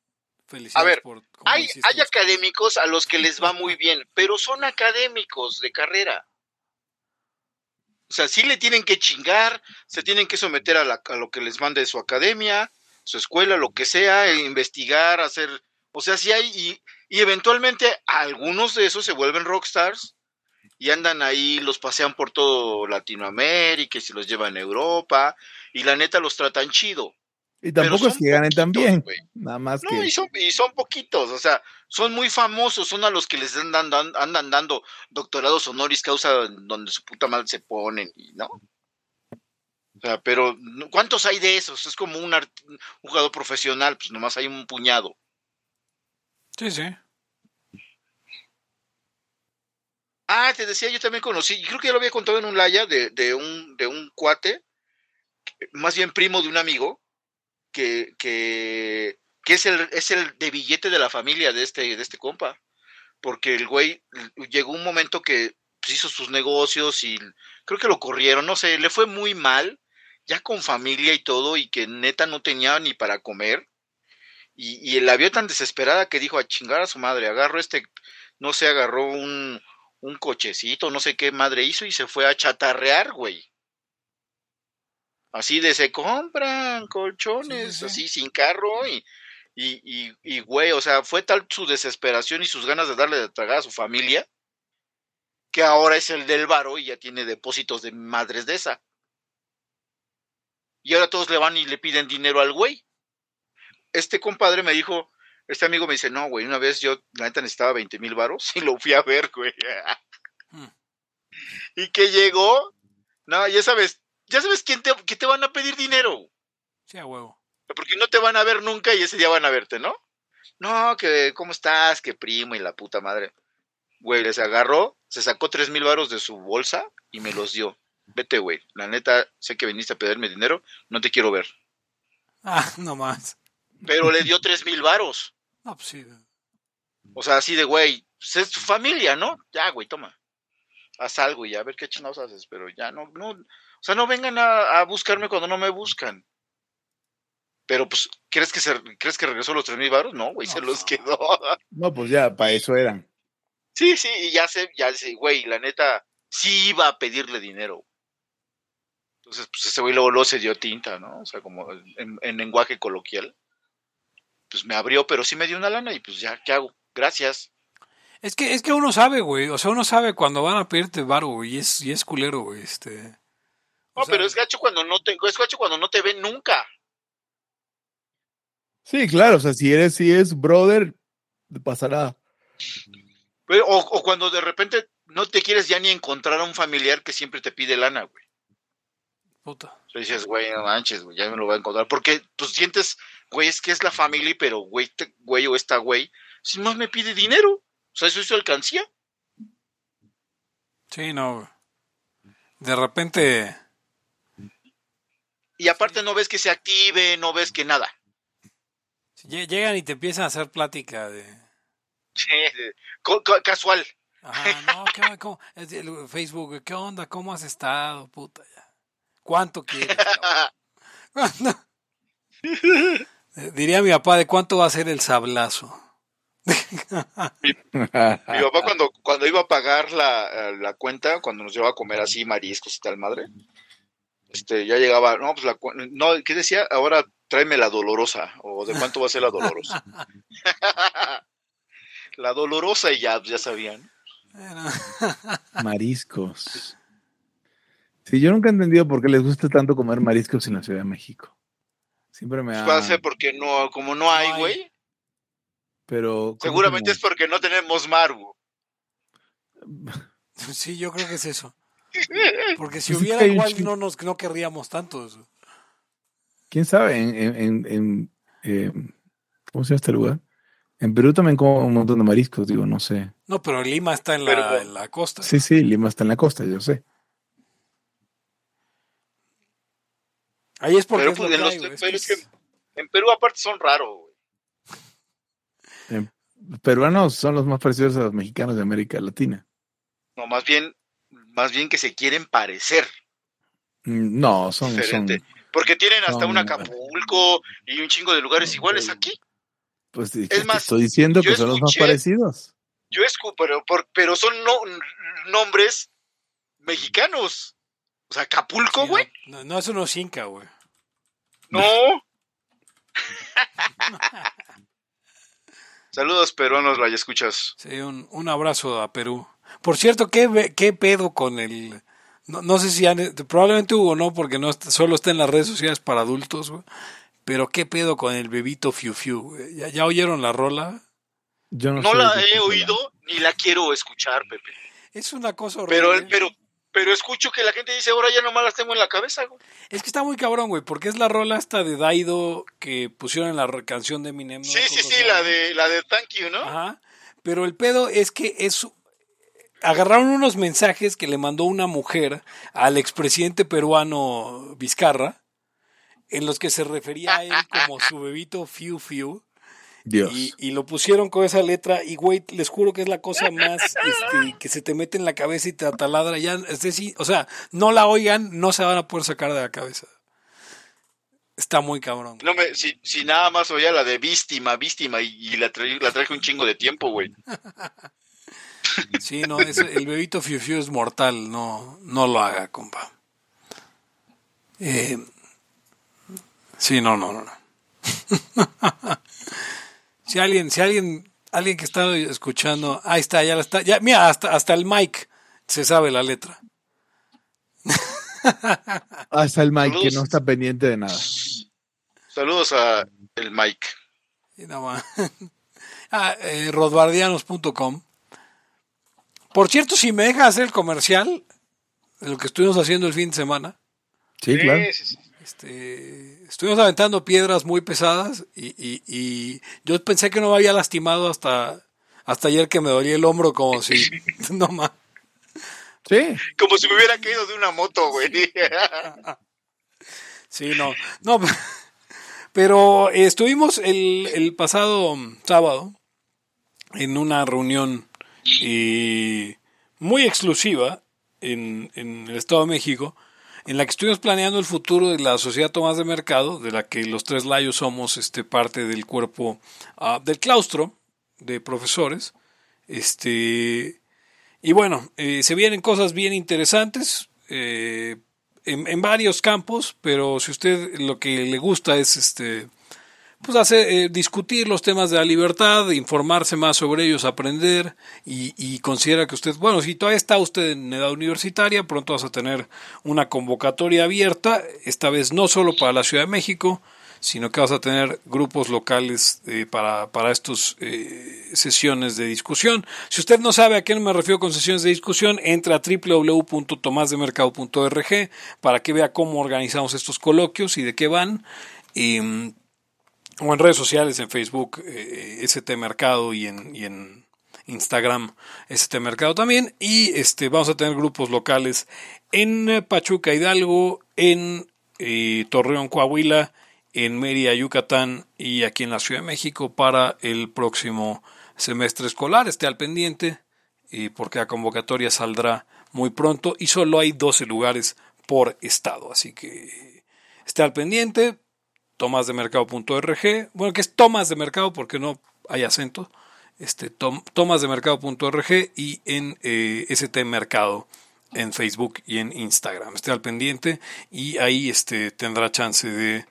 Felicidades a ver, hay, hay académicos a los que les va muy bien, pero son académicos de carrera. O sea, sí le tienen que chingar, se tienen que someter a, a lo que les mande su academia, su escuela, lo que sea, e investigar, hacer. O sea, sí hay. Y, y eventualmente algunos de esos se vuelven rockstars y andan ahí, los pasean por todo Latinoamérica y se los llevan a Europa y la neta los tratan chido. Y tampoco es que ganen tan bien, nada más no, y, son, y son poquitos, o sea, son muy famosos, son a los que les andan, andan dando doctorados honoris causa donde su puta madre se ponen, ¿no? O sea, pero ¿cuántos hay de esos? Es como un, un jugador profesional, pues nomás hay un puñado. Sí, sí. Ah, te decía, yo también conocí, creo que ya lo había contado en un laya de, de, un, de un cuate, más bien primo de un amigo, que, que, que es, el, es el de billete de la familia de este, de este compa. Porque el güey llegó un momento que pues, hizo sus negocios y creo que lo corrieron, no sé, le fue muy mal, ya con familia y todo, y que neta no tenía ni para comer. Y, y la vio tan desesperada que dijo a chingar a su madre, agarró este, no sé, agarró un, un cochecito, no sé qué madre hizo y se fue a chatarrear, güey. Así de se compran colchones, así sin carro y, y, y, y, güey, o sea, fue tal su desesperación y sus ganas de darle de tragar a su familia que ahora es el del varo y ya tiene depósitos de madres de esa. Y ahora todos le van y le piden dinero al güey. Este compadre me dijo, este amigo me dice, no, güey, una vez yo, la neta, necesitaba 20 mil varos y lo fui a ver, güey. Hmm. <laughs> Y que llegó, no, ya sabes, ya sabes quién te, que te van a pedir dinero. Sí, a huevo. Porque no te van a ver nunca y ese día van a verte, ¿no? No, que, ¿cómo estás? Que primo y la puta madre. Güey, les agarró, se sacó tres mil varos de su bolsa y me los dio. Vete, güey. La neta, sé que viniste a pedirme dinero, no te quiero ver. Ah, no más. Pero le dio tres mil varos. No, pues sí. O sea, así de, güey, pues es tu familia, ¿no? Ya, güey, toma. Haz algo y a ver qué chingados haces, pero ya no, no, o sea, no vengan a, buscarme cuando no me buscan. Pero pues, ¿crees que se, crees que regresó los tres mil baros? No, güey, se los quedó. No, pues ya, para eso eran. Sí, sí, y ya sé, ya sé, güey, la neta, sí iba a pedirle dinero. Entonces, pues ese güey luego, luego se dio tinta, ¿no? O sea, como en lenguaje coloquial pues me abrió, pero sí me dio una lana y pues ya, ¿qué hago? Gracias. Es que, es que uno sabe, güey. O sea, uno sabe cuando van a pedirte varo, güey. Y es, y es culero, güey. Este. No, pero es gacho cuando no te, es gacho cuando no te ven nunca. Sí, claro, o sea, si eres, si es brother, pasará. o, o, cuando de repente no te quieres ya ni encontrar a un familiar que siempre te pide lana, güey. Puta. O dices, güey, no manches, güey, ya me lo voy a encontrar. Porque tú sientes güey, es que es la familia, pero güey, este güey o esta güey, si más me pide dinero, o sea, eso es su alcancía. Sí, no. De repente. Y aparte no ves que se active, no ves que nada. Llegan y te empiezan a hacer plática de. Sí, casual. Ajá, no, ¿qué, cómo, Facebook, ¿qué onda? ¿Cómo has estado? Puta, ya. ¿Cuánto quieres? <laughs> Diría mi papá, ¿de cuánto va a ser el sablazo? mi, papá cuando, cuando iba a pagar la, la, cuenta, cuando nos llevaba a comer así mariscos y tal madre, este, ya llegaba, no, pues la, no, ¿qué decía? Ahora tráeme la dolorosa, o de cuánto va a ser la dolorosa. <laughs> la dolorosa y ya, ya sabían. Mariscos. Sí, yo nunca he entendido por qué les gusta tanto comer mariscos en la Ciudad de México. Siempre me ha... ser porque no, como no hay, güey. Pero... Seguramente es porque no tenemos mar, güey. Sí, yo creo que es eso. Porque si pues hubiera igual no nos no querríamos tanto eso. ¿Quién sabe? En, en, en, ¿Cómo se llama este lugar? En Perú también como un montón de mariscos, digo, no sé. No, pero Lima está en la, en la costa. Sí, sí, Lima está en la costa, yo sé. Ahí es porque pues, en, en Perú aparte son raros, güey. Los peruanos son los más parecidos a los mexicanos de América Latina. No, más bien, más bien que se quieren parecer. Mm, no, son, Porque tienen hasta un Acapulco y un chingo de lugares iguales aquí. Pues es más, estoy diciendo que son los más parecidos. Yo escucho, pero, pero son no, nombres mexicanos. O sea, Acapulco, güey. no, no, eso no es Inca, güey. No. <laughs> Saludos peruanos, vaya escuchas. Sí, un, un, abrazo a Perú. Por cierto, ¿qué, qué pedo con el... No, no sé si han, probablemente hubo no, porque no solo está en las redes sociales para adultos, güey. Pero qué pedo con el bebito Fiu Fiu, ¿Ya, ¿Ya, oyeron la rola? Yo no, no la he oído ni la quiero escuchar, Pepe. Es una cosa horrible. Pero, pero, pero escucho que la gente dice, ahora ya nomás las tengo en la cabeza, güey. Es que está muy cabrón, güey, porque es la rola hasta de Daido que pusieron en la canción de Eminem. Sí, sí, sí, la de, la de Thank You, ¿no? Ajá. Pero el pedo es que es... Agarraron unos mensajes que le mandó una mujer al expresidente peruano Vizcarra, en los que se refería a él como <laughs> su bebito Fiu Fiu. Y, lo pusieron con esa letra y, güey, les juro que es la cosa más este, que se te mete en la cabeza y te ataladra. Ya, es decir, o sea, no la oigan, no se van a poder sacar de la cabeza. Está muy cabrón. No me, si, si nada más oía la de víctima, víctima, y, la, la traje un chingo de tiempo, güey. <laughs> sí, no, el bebito Fiu Fiu es mortal, no, no lo haga, compa. Eh, sí, no, no, no. no. <laughs> Si alguien, si alguien, alguien que está escuchando, ahí está, ya la está, ya, mira, hasta, hasta el mic se sabe la letra. <laughs> hasta el mic que no está pendiente de nada. Saludos a el mic. <laughs> ah, eh, rodbardianos.com. Por cierto, si me deja hacer el comercial de lo que estuvimos haciendo el fin de semana. Sí, claro. Este, estuvimos aventando piedras muy pesadas y, yo pensé que no me había lastimado hasta, hasta ayer que me dolía el hombro como si... <laughs> <laughs> no más. Sí. Como si me hubiera caído de una moto, güey. <laughs> sí, no. No, pero estuvimos el, el pasado sábado en una reunión muy exclusiva en, en el Estado de México en la que estuvimos planeando el futuro de la sociedad Tomás de Mercado, de la que los tres layos somos este, parte del cuerpo ah, del claustro de profesores. Este, y bueno, eh, se vienen cosas bien interesantes eh, en, en, varios campos, pero si usted lo que le gusta es este pues hace, eh, discutir los temas de la libertad, informarse más sobre ellos, aprender y, considera que usted, bueno, si todavía está usted en edad universitaria, pronto vas a tener una convocatoria abierta, esta vez no solo para la Ciudad de México, sino que vas a tener grupos locales eh, para, para estas eh, sesiones de discusión. Si usted no sabe a qué me refiero con sesiones de discusión, entra a www.tomasdemercado.org para que vea cómo organizamos estos coloquios y de qué van. Y, mm, o en redes sociales, en Facebook, eh, ST Mercado y en, y en Instagram, ST Mercado también. Y este, vamos a tener grupos locales en Pachuca Hidalgo, en eh, Torreón Coahuila, en Mérida, Yucatán y aquí en la Ciudad de México para el próximo semestre escolar. Esté al pendiente, y porque la convocatoria saldrá muy pronto y solo hay 12 lugares por estado. Así que esté al pendiente, tomasdemercado.org, bueno, que es Tomas de Mercado porque no hay acento, este, tom, tomasdemercado.org y en eh, ST Mercado en Facebook y en Instagram. Esté al pendiente y ahí este, tendrá chance de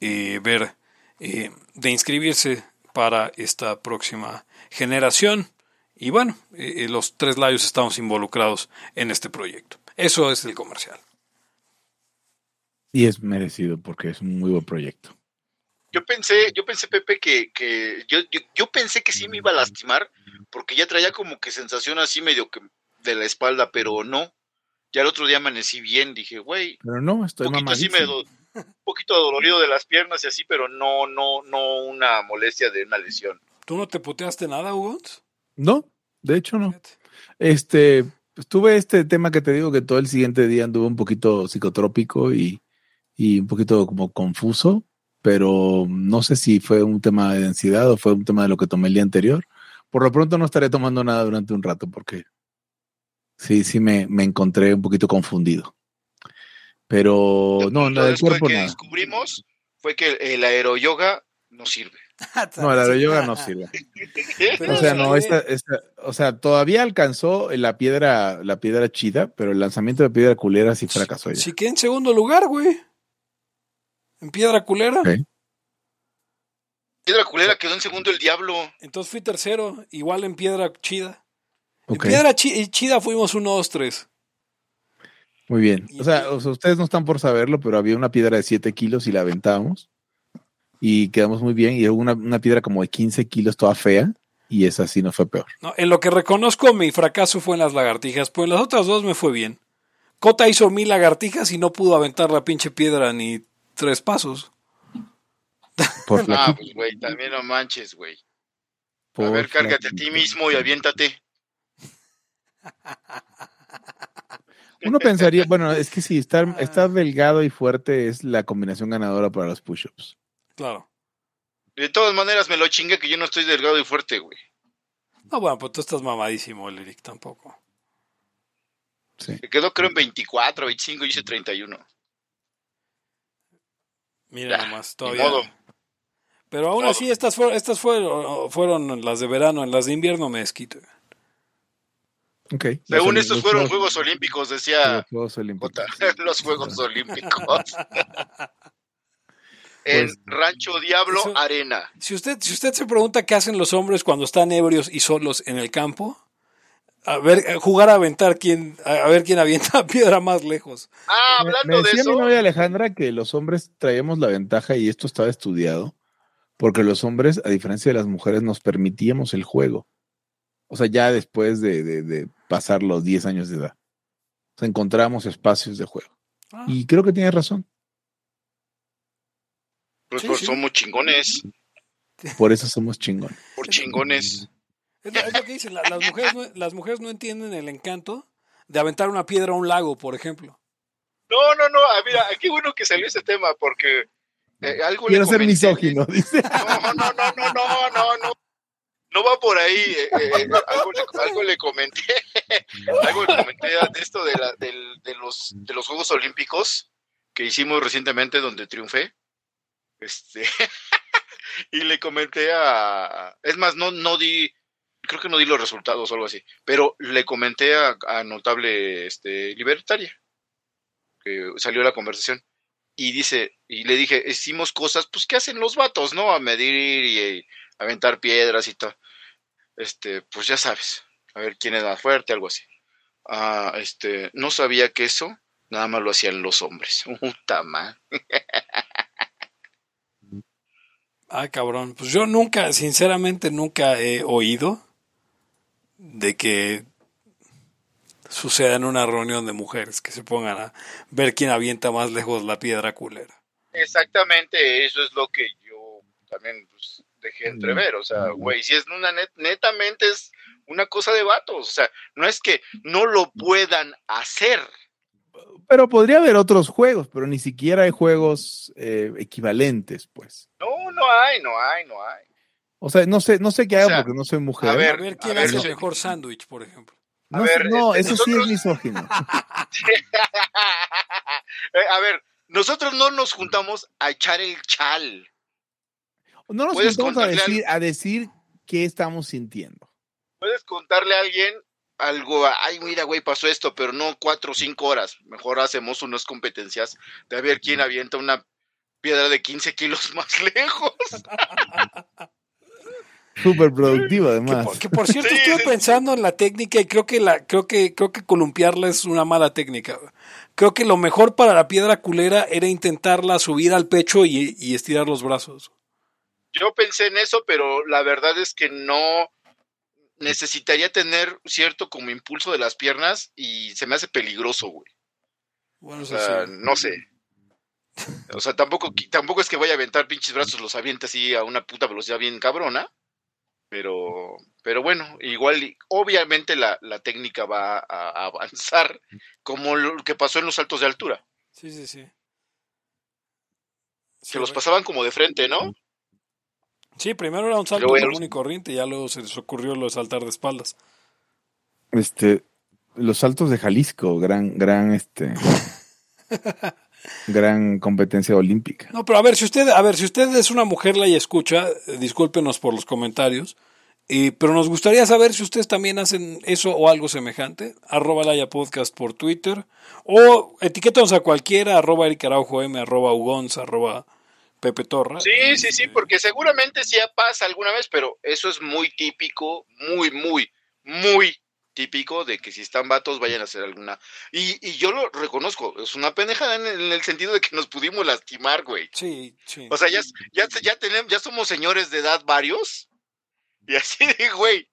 eh, ver, eh, de inscribirse para esta próxima generación. Y bueno, los tres layos estamos involucrados en este proyecto. Eso es el comercial. Y es merecido porque es un muy buen proyecto. Yo pensé, yo pensé, Pepe, que, que yo, yo, pensé que sí me iba a lastimar, porque ya traía como que sensación así medio que de la espalda, pero no. Ya el otro día amanecí bien, dije, güey. Pero no, estoy un poquito así me un poquito dolorido de las piernas y así, pero no, no, no una molestia de una lesión. ¿Tú no te puteaste nada, Hugo? No, de hecho no. Este, pues tuve este tema que te digo que todo el siguiente día anduve un poquito psicotrópico y, y un poquito como confuso, pero no sé si fue un tema de ansiedad o fue un tema de lo que tomé el día anterior. Por lo pronto no estaré tomando nada durante un rato porque sí, sí me, me encontré un poquito confundido. Pero no, no, del cuerpo que descubrimos fue que el aeroyoga no sirve. <laughs> no, el aeroyoga no sirve. <laughs> o sea, no, esta, o sea, todavía alcanzó la piedra, la piedra chida, pero el lanzamiento de piedra culera sí fracasó ya. Sí que en segundo lugar, güey. En piedra culera. Piedra culera quedó en segundo el diablo. Entonces fui tercero, igual en piedra chida. En piedra chida fuimos uno, dos, tres. Muy bien. O sea, ustedes no están por saberlo, pero había una piedra de 7 kilos y la aventamos. Y quedamos muy bien. Y hubo una, una, piedra como de 15 kilos, toda fea. Y esa sí no fue peor. No, en lo que reconozco, mi fracaso fue en las lagartijas. Pues en las otras dos me fue bien. Cota hizo mil lagartijas y no pudo aventar la pinche piedra ni tres pasos. Por <laughs> ah, pues, güey, también no manches, güey. A ver, cárgate a ti mismo y aviéntate. <laughs> Uno pensaría, bueno, es que sí, estar, ah. estar delgado y fuerte es la combinación ganadora para los push-ups. Claro. De todas maneras, me lo chingue que yo no estoy delgado y fuerte, güey. No, bueno, pues tú estás mamadísimo, Eric, tampoco. Sí. Se quedó creo en 24, 25 y hice 31. Mira nomás, todavía. Pero aún así, estas, fueron, estas fueron, fueron las de verano, en las de invierno me desquito. Okay. Según estos fueron Juegos Olímpicos, decía. Los Juegos Olímpicos. <laughs> los Juegos Olímpicos. <laughs> en pues, Rancho Diablo Arena. Si usted, si usted se pregunta qué hacen los hombres cuando están ebrios y solos en el campo, a ver, jugar a aventar quién, a ver quién avienta <laughs> piedra más lejos. Ah, hablando me, decía de eso. mi novia Alejandra que los hombres traíamos la ventaja y esto estaba estudiado, porque los hombres, a diferencia de las mujeres, nos permitíamos el juego. O sea, ya después de, pasar los 10 años de edad. O sea, encontramos espacios de juego. Ah. Y creo que tiene razón. Pues, pues somos chingones. Por eso somos chingones. Por chingones. Es lo, que dicen, las, mujeres no, las mujeres no entienden el encanto de aventar una piedra a un lago, por ejemplo. No, no, no, ah, mira, qué bueno que salió ese tema, porque eh, algo Quiero ser misógino, dice. No, no, no, no, no, no, no no va por ahí. Eh, eh, algo, le, comenté, algo le comenté <laughs> de esto de, la, de, los, de los Juegos Olímpicos que hicimos recientemente donde triunfé. Este, <laughs> y le comenté a, es más, no, no di, creo que no di los resultados o algo así, pero le comenté a, Notable este, Libertaria, que salió la conversación. Y dice, y le dije, hicimos cosas, pues, ¿qué hacen los vatos, no? A medir y, aventar piedras y todo. Este, pues ya sabes, a ver quién es más fuerte, algo así. Ah, este, no sabía que eso nada más lo hacían los hombres. <laughs> Puta. Ay, cabrón. Pues yo nunca, sinceramente, nunca he oído de que suceda en una reunión de mujeres que se pongan a ver quién avienta más lejos la piedra culera. Exactamente, eso es lo que yo también pues, dejé entrever. O sea, güey, si es una net, netamente es una cosa de vatos. O sea, no es que no lo puedan hacer. Pero podría haber otros juegos, pero ni siquiera hay juegos eh, equivalentes, pues. No, no hay, no hay, no hay. O sea, no sé, no sé qué hago porque no soy mujer. A ver, quién hace el mejor sándwich, por ejemplo. No, no este, eso sí es misógino. <laughs> <laughs> Eh, a ver, nosotros no nos juntamos a echar el chal. No nos juntamos a decir, a decir qué estamos sintiendo. Puedes contarle a alguien algo, ay, mira, güey, pasó esto, pero no cuatro o cinco horas. Mejor hacemos unas competencias de ver quién avienta una piedra de 15 kilos <laughs> más lejos. Súper productiva, además. Que por, cierto, estuve pensando en la técnica y creo que la, creo que, creo que columpiarla es una mala técnica. Creo que lo mejor para la piedra culera era intentarla subir al pecho y estirar los brazos. Yo pensé en eso, pero la verdad es que no necesitaría tener cierto como impulso de las piernas y se me hace peligroso, güey. Bueno, o sea, no sé. O sea, tampoco, tampoco es que vaya a aventar pinches brazos, los avienta así a una puta velocidad bien cabrona. Pero, pero bueno, igual, obviamente la, técnica va a, avanzar como lo que pasó en los saltos de altura. Sí, sí, sí. Se los pasaban como de frente, ¿no? Sí, primero era un salto común y corriente, y ya luego se les ocurrió lo de saltar de espaldas. Este, los saltos de Jalisco, gran, gran, este, <laughs> gran competencia olímpica. No, pero a ver, si usted, a ver, si usted es una mujer la y escucha, eh, discúlpenos por los comentarios, pero nos gustaría saber si ustedes también hacen eso o algo semejante. Arroba Laya Podcast por Twitter. O etiquétanos a cualquiera, arroba Eric Araujo M, arroba Ugonz, arroba Pepe Torra. Sí, sí, sí, porque seguramente sí pasa alguna vez, pero eso es muy típico, muy, muy, muy típico de que si están vatos vayan a hacer alguna. Y, y yo lo reconozco, es una pendejada en, el sentido de que nos pudimos lastimar, güey. Sí, sí. O sea, ya, ya, ya, tenemos, ya somos señores de edad varios. Y así de, güey,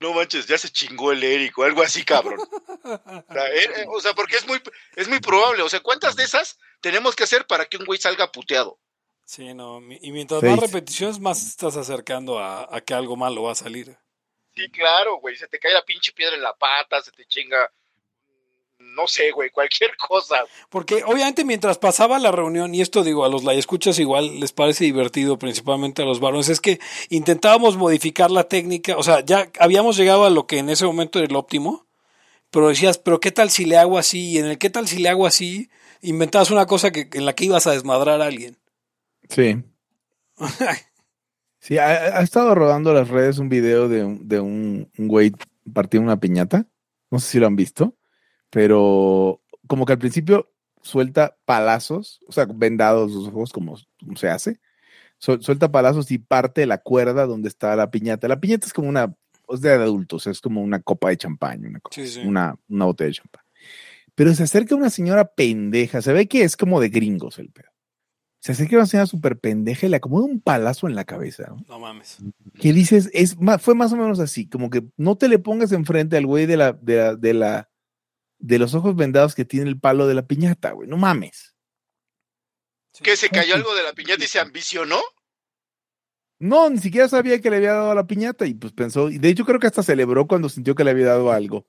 no manches, ya se chingó el Eric o algo así, cabrón. O sea, porque es muy, es muy probable. O sea, ¿cuántas de esas tenemos que hacer para que un güey salga puteado? Sí, no, y mientras más repeticiones, más estás acercando a, a, que algo malo va a salir. Sí, claro, güey, se te cae la pinche piedra en la pata, se te chinga, no sé, güey, cualquier <laughs> cosa. Porque obviamente mientras pasaba la reunión, y esto digo, a los la escuchas igual les parece divertido, principalmente a los varones, es que intentábamos modificar la técnica, o sea, ya habíamos llegado a lo que en ese momento era el óptimo, pero decías, pero ¿qué tal si le hago así? Y en el ¿qué tal si le hago así? Inventabas una cosa que, en la que ibas a desmadrar a alguien. Sí. <laughs> sí, ha, estado rodando las redes un video de un, de un, güey partiendo una piñata. No sé si lo han visto, pero como que al principio suelta palazos, o sea, vendados los ojos como, se hace. suelta palazos y parte la cuerda donde está la piñata. La piñata es como una, es de adultos, es como una copa de champán, una, una, una botella de champán. Pero se acerca una señora pendeja, se ve que es como de gringos el pedo se acerca una señora súper pendeja y le acomoda un palazo en la cabeza. ¿no? no mames. Que dices, es, fue más o menos así, como que no te le pongas enfrente al güey de la, de la, de los ojos vendados que tiene el palo de la piñata, güey, no mames. ¿Que se cayó algo de la piñata y se ambicionó? No, ni siquiera sabía que le había dado a la piñata y pues pensó, y de hecho creo que hasta celebró cuando sintió que le había dado algo.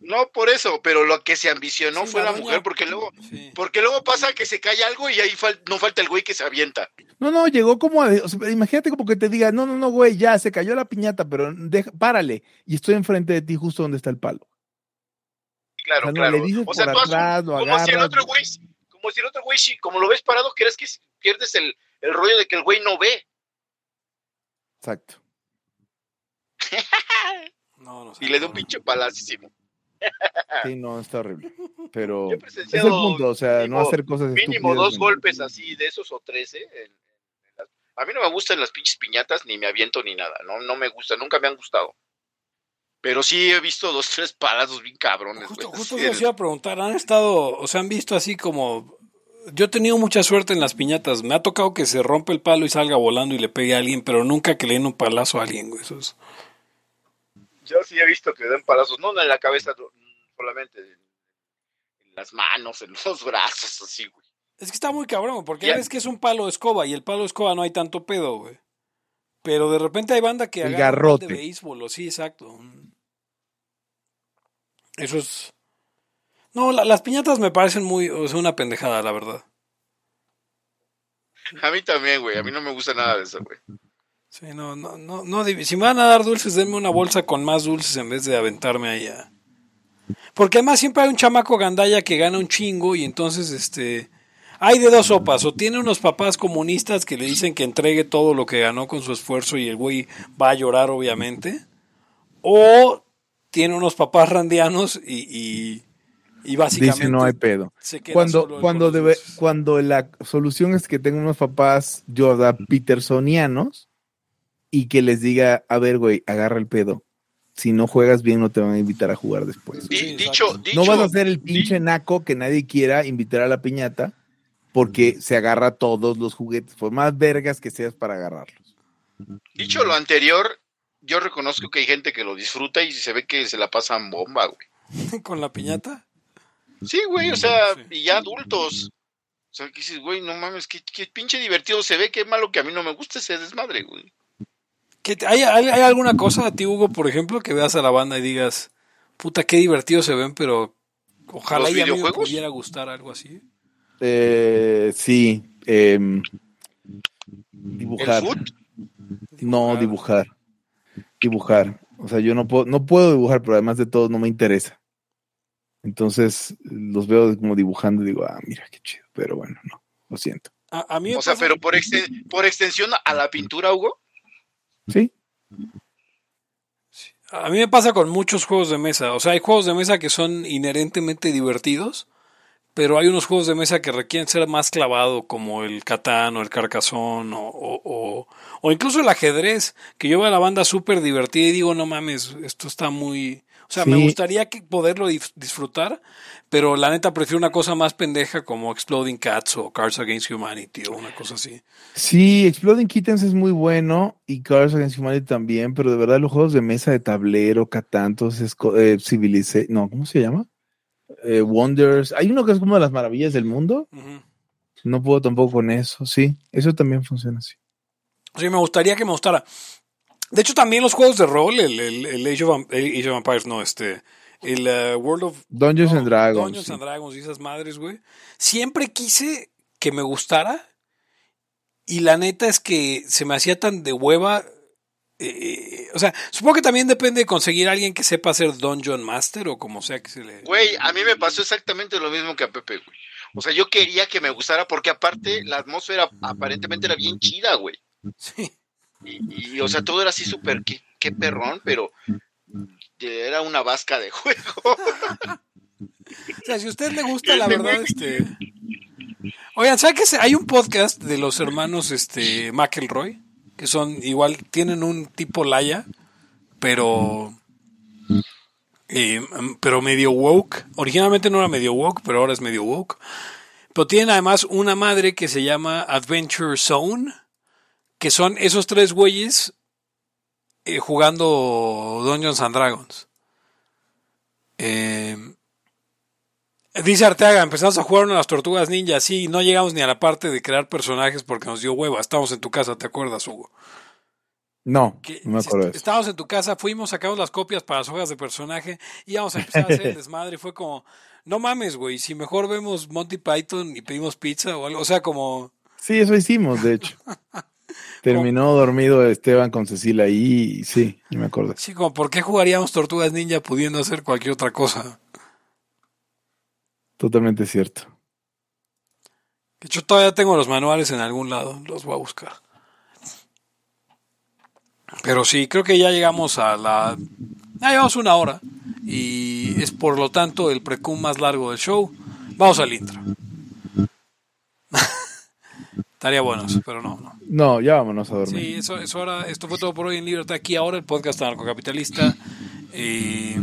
No por eso, pero lo que se ambicionó fue la, mujer, porque luego, porque luego pasa que se cae algo y ahí no falta el güey que se avienta. No, no, llegó como a, imagínate como que te diga, no, no, no, güey, ya se cayó la piñata, pero deja, párale, y estoy enfrente de ti justo donde está el palo. Claro, claro. o sea, como si el otro güey, como si el otro güey, como lo ves parado, crees que pierdes el, el rollo de que el güey no ve. Exacto. <laughs> no, y le da un pinche palacísimo. Sí, no, está horrible. <laughs> Pero es el punto, o sea, no hacer cosas Mínimo dos golpes así, de esos o tres, ¿eh? a mí no me gustan las pinches piñatas, ni me aviento ni nada, no, no me gusta, nunca me han gustado. Pero sí he visto dos, tres parados bien cabrones. Justo, justo se iba a preguntar, ¿han estado, o sea, han visto así como... Yo he tenido mucha suerte en las piñatas, me ha tocado que se rompe el palo y salga volando y le pegue a alguien, pero nunca que le den un palazo a alguien, güey, eso es... Yo sí he visto que dan palazos, no en la cabeza solamente, en las manos, en los <laughs> brazos, así, güey. Es que está muy cabrón, porque ya ves que es un palo de escoba y el palo de escoba no hay tanto pedo, güey. Pero de repente hay banda que agarra de béisbol, sí, exacto. Eso es. No, las piñatas me parecen muy, o sea, una pendejada, la verdad. A mí también, güey. A mí no me gusta nada de eso, güey. Sí, no, no, no, no, si me van a dar dulces, denme una bolsa con más dulces en vez de aventarme allá. Porque además siempre hay un chamaco gandalla que gana un chingo y entonces, este, hay de dos sopas, o tiene unos papás comunistas que le dicen que entregue todo lo que ganó con su esfuerzo y el güey va a llorar obviamente, o tiene unos papás randianos y, y, básicamente... Dice no hay pedo. Cuando, cuando, debe, cuando la solución es que tenga unos papás Yoda Petersonianos, y que les diga, a ver, güey, agarra el pedo. Si no juegas bien, no te van a invitar a jugar después. dicho, no vas a ser el pinche naco que nadie quiera invitar a la piñata porque se agarra todos los juguetes, por más vergas que seas para agarrarlos. Dicho lo anterior, yo reconozco que hay gente que lo disfruta y se ve que se la pasan bomba, güey. <laughs> ¿Con la piñata? Sí, güey, o sea, y ya adultos. O sea, que dices, güey, no mames, qué, qué pinche divertido se ve, qué malo que a mí no me gusta ese desmadre, güey. Hay, alguna cosa a ti, Hugo, por ejemplo, que veas a la banda y digas, puta, qué divertidos se ven, pero ojalá y a mí me pudiera gustar algo así? Eh, sí. Em, dibujar. No, dibujar. Dibujar. O sea, yo no puedo, no puedo dibujar, pero además de todo no me interesa. Entonces los veo como dibujando y digo, ah, mira qué chido. Pero bueno, no, lo siento. A, mí o sea, pero por, por extensión a la pintura, Hugo. Sí. A mí me pasa con muchos juegos de mesa. O sea, hay juegos de mesa que son inherentemente divertidos, pero hay unos juegos de mesa que requieren ser más clavado, como el Catán o el Carcasón o, o, o, incluso el ajedrez, que yo veo a la banda súper divertida y digo, no mames, esto está muy... O sea, me gustaría que poderlo disfrutar, pero la neta prefiero una cosa más pendeja como Exploding Cats o Cards Against Humanity o una cosa así. Sí, Exploding Kittens es muy bueno y Cards Against Humanity también, pero de verdad los juegos de mesa de tablero, Catán, es eh, Civilization, no, ¿cómo se llama? Eh, Wonders. Hay uno que es como de las maravillas del mundo. No puedo tampoco con eso, sí. Eso también funciona así. Sí, me gustaría que me gustara. De hecho, también los juegos de rol, el, el, Age, of, Empires, no, este, el uh, World of Dungeons and Dragons. Dungeons and Dragons y esas madres, güey. Siempre quise que me gustara. Y la neta es que se me hacía tan de hueva. Eh, o sea, supongo que también depende de conseguir a alguien que sepa hacer Dungeon Master o como sea que se le. Güey, a mí me pasó exactamente lo mismo que a Pepe, güey. O sea, yo quería que me gustara porque aparte la atmósfera aparentemente era bien chida, güey. Sí. Y, o sea, todo era así súper, qué, perrón, pero era una vasca de juego. o sea, si a usted le gusta, la verdad, este... Oigan, ¿sabe que hay un podcast de los hermanos este, McElroy? Que son igual, tienen un tipo Laya, pero... Eh, pero medio woke. Originalmente no era medio woke, pero ahora es medio woke. Pero tienen además una madre que se llama Adventure Zone que son esos tres güeyes eh, jugando Dungeons and Dragons. Eh, dice Arteaga, empezamos a jugar una de las tortugas ninja, sí, no llegamos ni a la parte de crear personajes porque nos dio hueva. Estamos en tu casa, ¿te acuerdas, Hugo? No, no me acuerdo. Estábamos en tu casa, fuimos, sacamos las copias para las hojas de personaje y íbamos a empezar a hacer el <laughs> desmadre. Y fue como, no mames, güey, si mejor vemos Monty Python y pedimos pizza o algo, o sea, como... Sí, eso hicimos, de hecho. <laughs> <laughs> Terminó dormido Esteban con Cecilia ahí, sí, no me acuerdo. Sí, como, ¿por qué jugaríamos Tortugas Ninja pudiendo hacer cualquier otra cosa? Totalmente cierto. De hecho, todavía tengo los manuales en algún lado, los voy a buscar. Pero sí, creo que ya llegamos a la... Ya llevamos una hora y es por lo tanto el precum más largo del show. Vamos al intro. <laughs> Estaría bueno, pero no, no. No, ya vámonos a dormir. Sí, eso, eso ahora, esto fue todo por hoy en Libertad. Aquí ahora el podcast anarcocapitalista. Eh,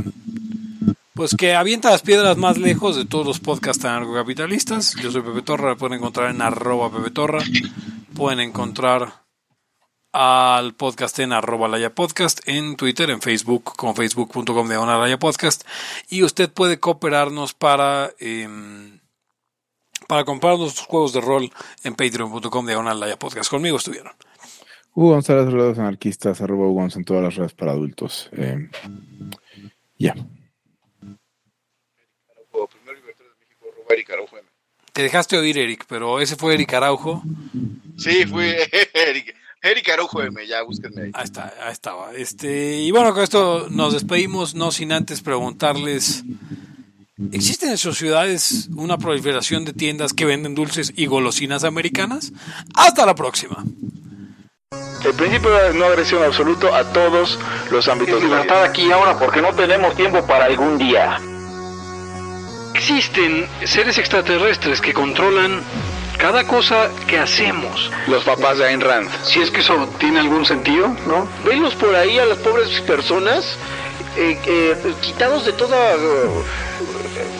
pues que avienta las piedras más lejos de todos los podcasts anarcocapitalistas. Yo soy Pepe Torra, lo pueden encontrar en arroba Pepe Torra. Pueden encontrar al podcast en arroba Laya Podcast, en Twitter, en Facebook, con facebook.com de Laya Podcast. Y usted puede cooperarnos para... Eh, para comprar nuestros juegos de rol en patreon.com de podcast. Conmigo estuvieron. Hugo González, Relados Anarquistas, arroba Hugo en todas las redes para adultos. Eh, ya. Te dejaste oír, Eric, pero ese fue Eric Araujo. Sí, fue <laughs> Eric. Eric Araujo M, ya búsquenme ahí. Ahí está, ahí estaba. Este, y bueno, con esto nos despedimos, no sin antes preguntarles ¿Existen en sus ciudades una proliferación de tiendas que venden dulces y golosinas americanas? Hasta la próxima. El principio de no agresión absoluto a todos los ámbitos. Libertad aquí ahora porque no tenemos tiempo para algún día. Existen seres extraterrestres que controlan cada cosa que hacemos. Los papás de Ayn Rand. Si es que eso tiene algún sentido, ¿no? Venlos por ahí a las pobres personas eh, eh, quitados de toda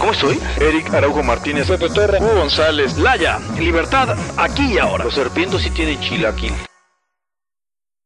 ¿Cómo estoy? Eric Araujo Martínez, Pepe Torre, Hugo González, Laya, Libertad, aquí y ahora. Los serpientes sí tienen chilaquil.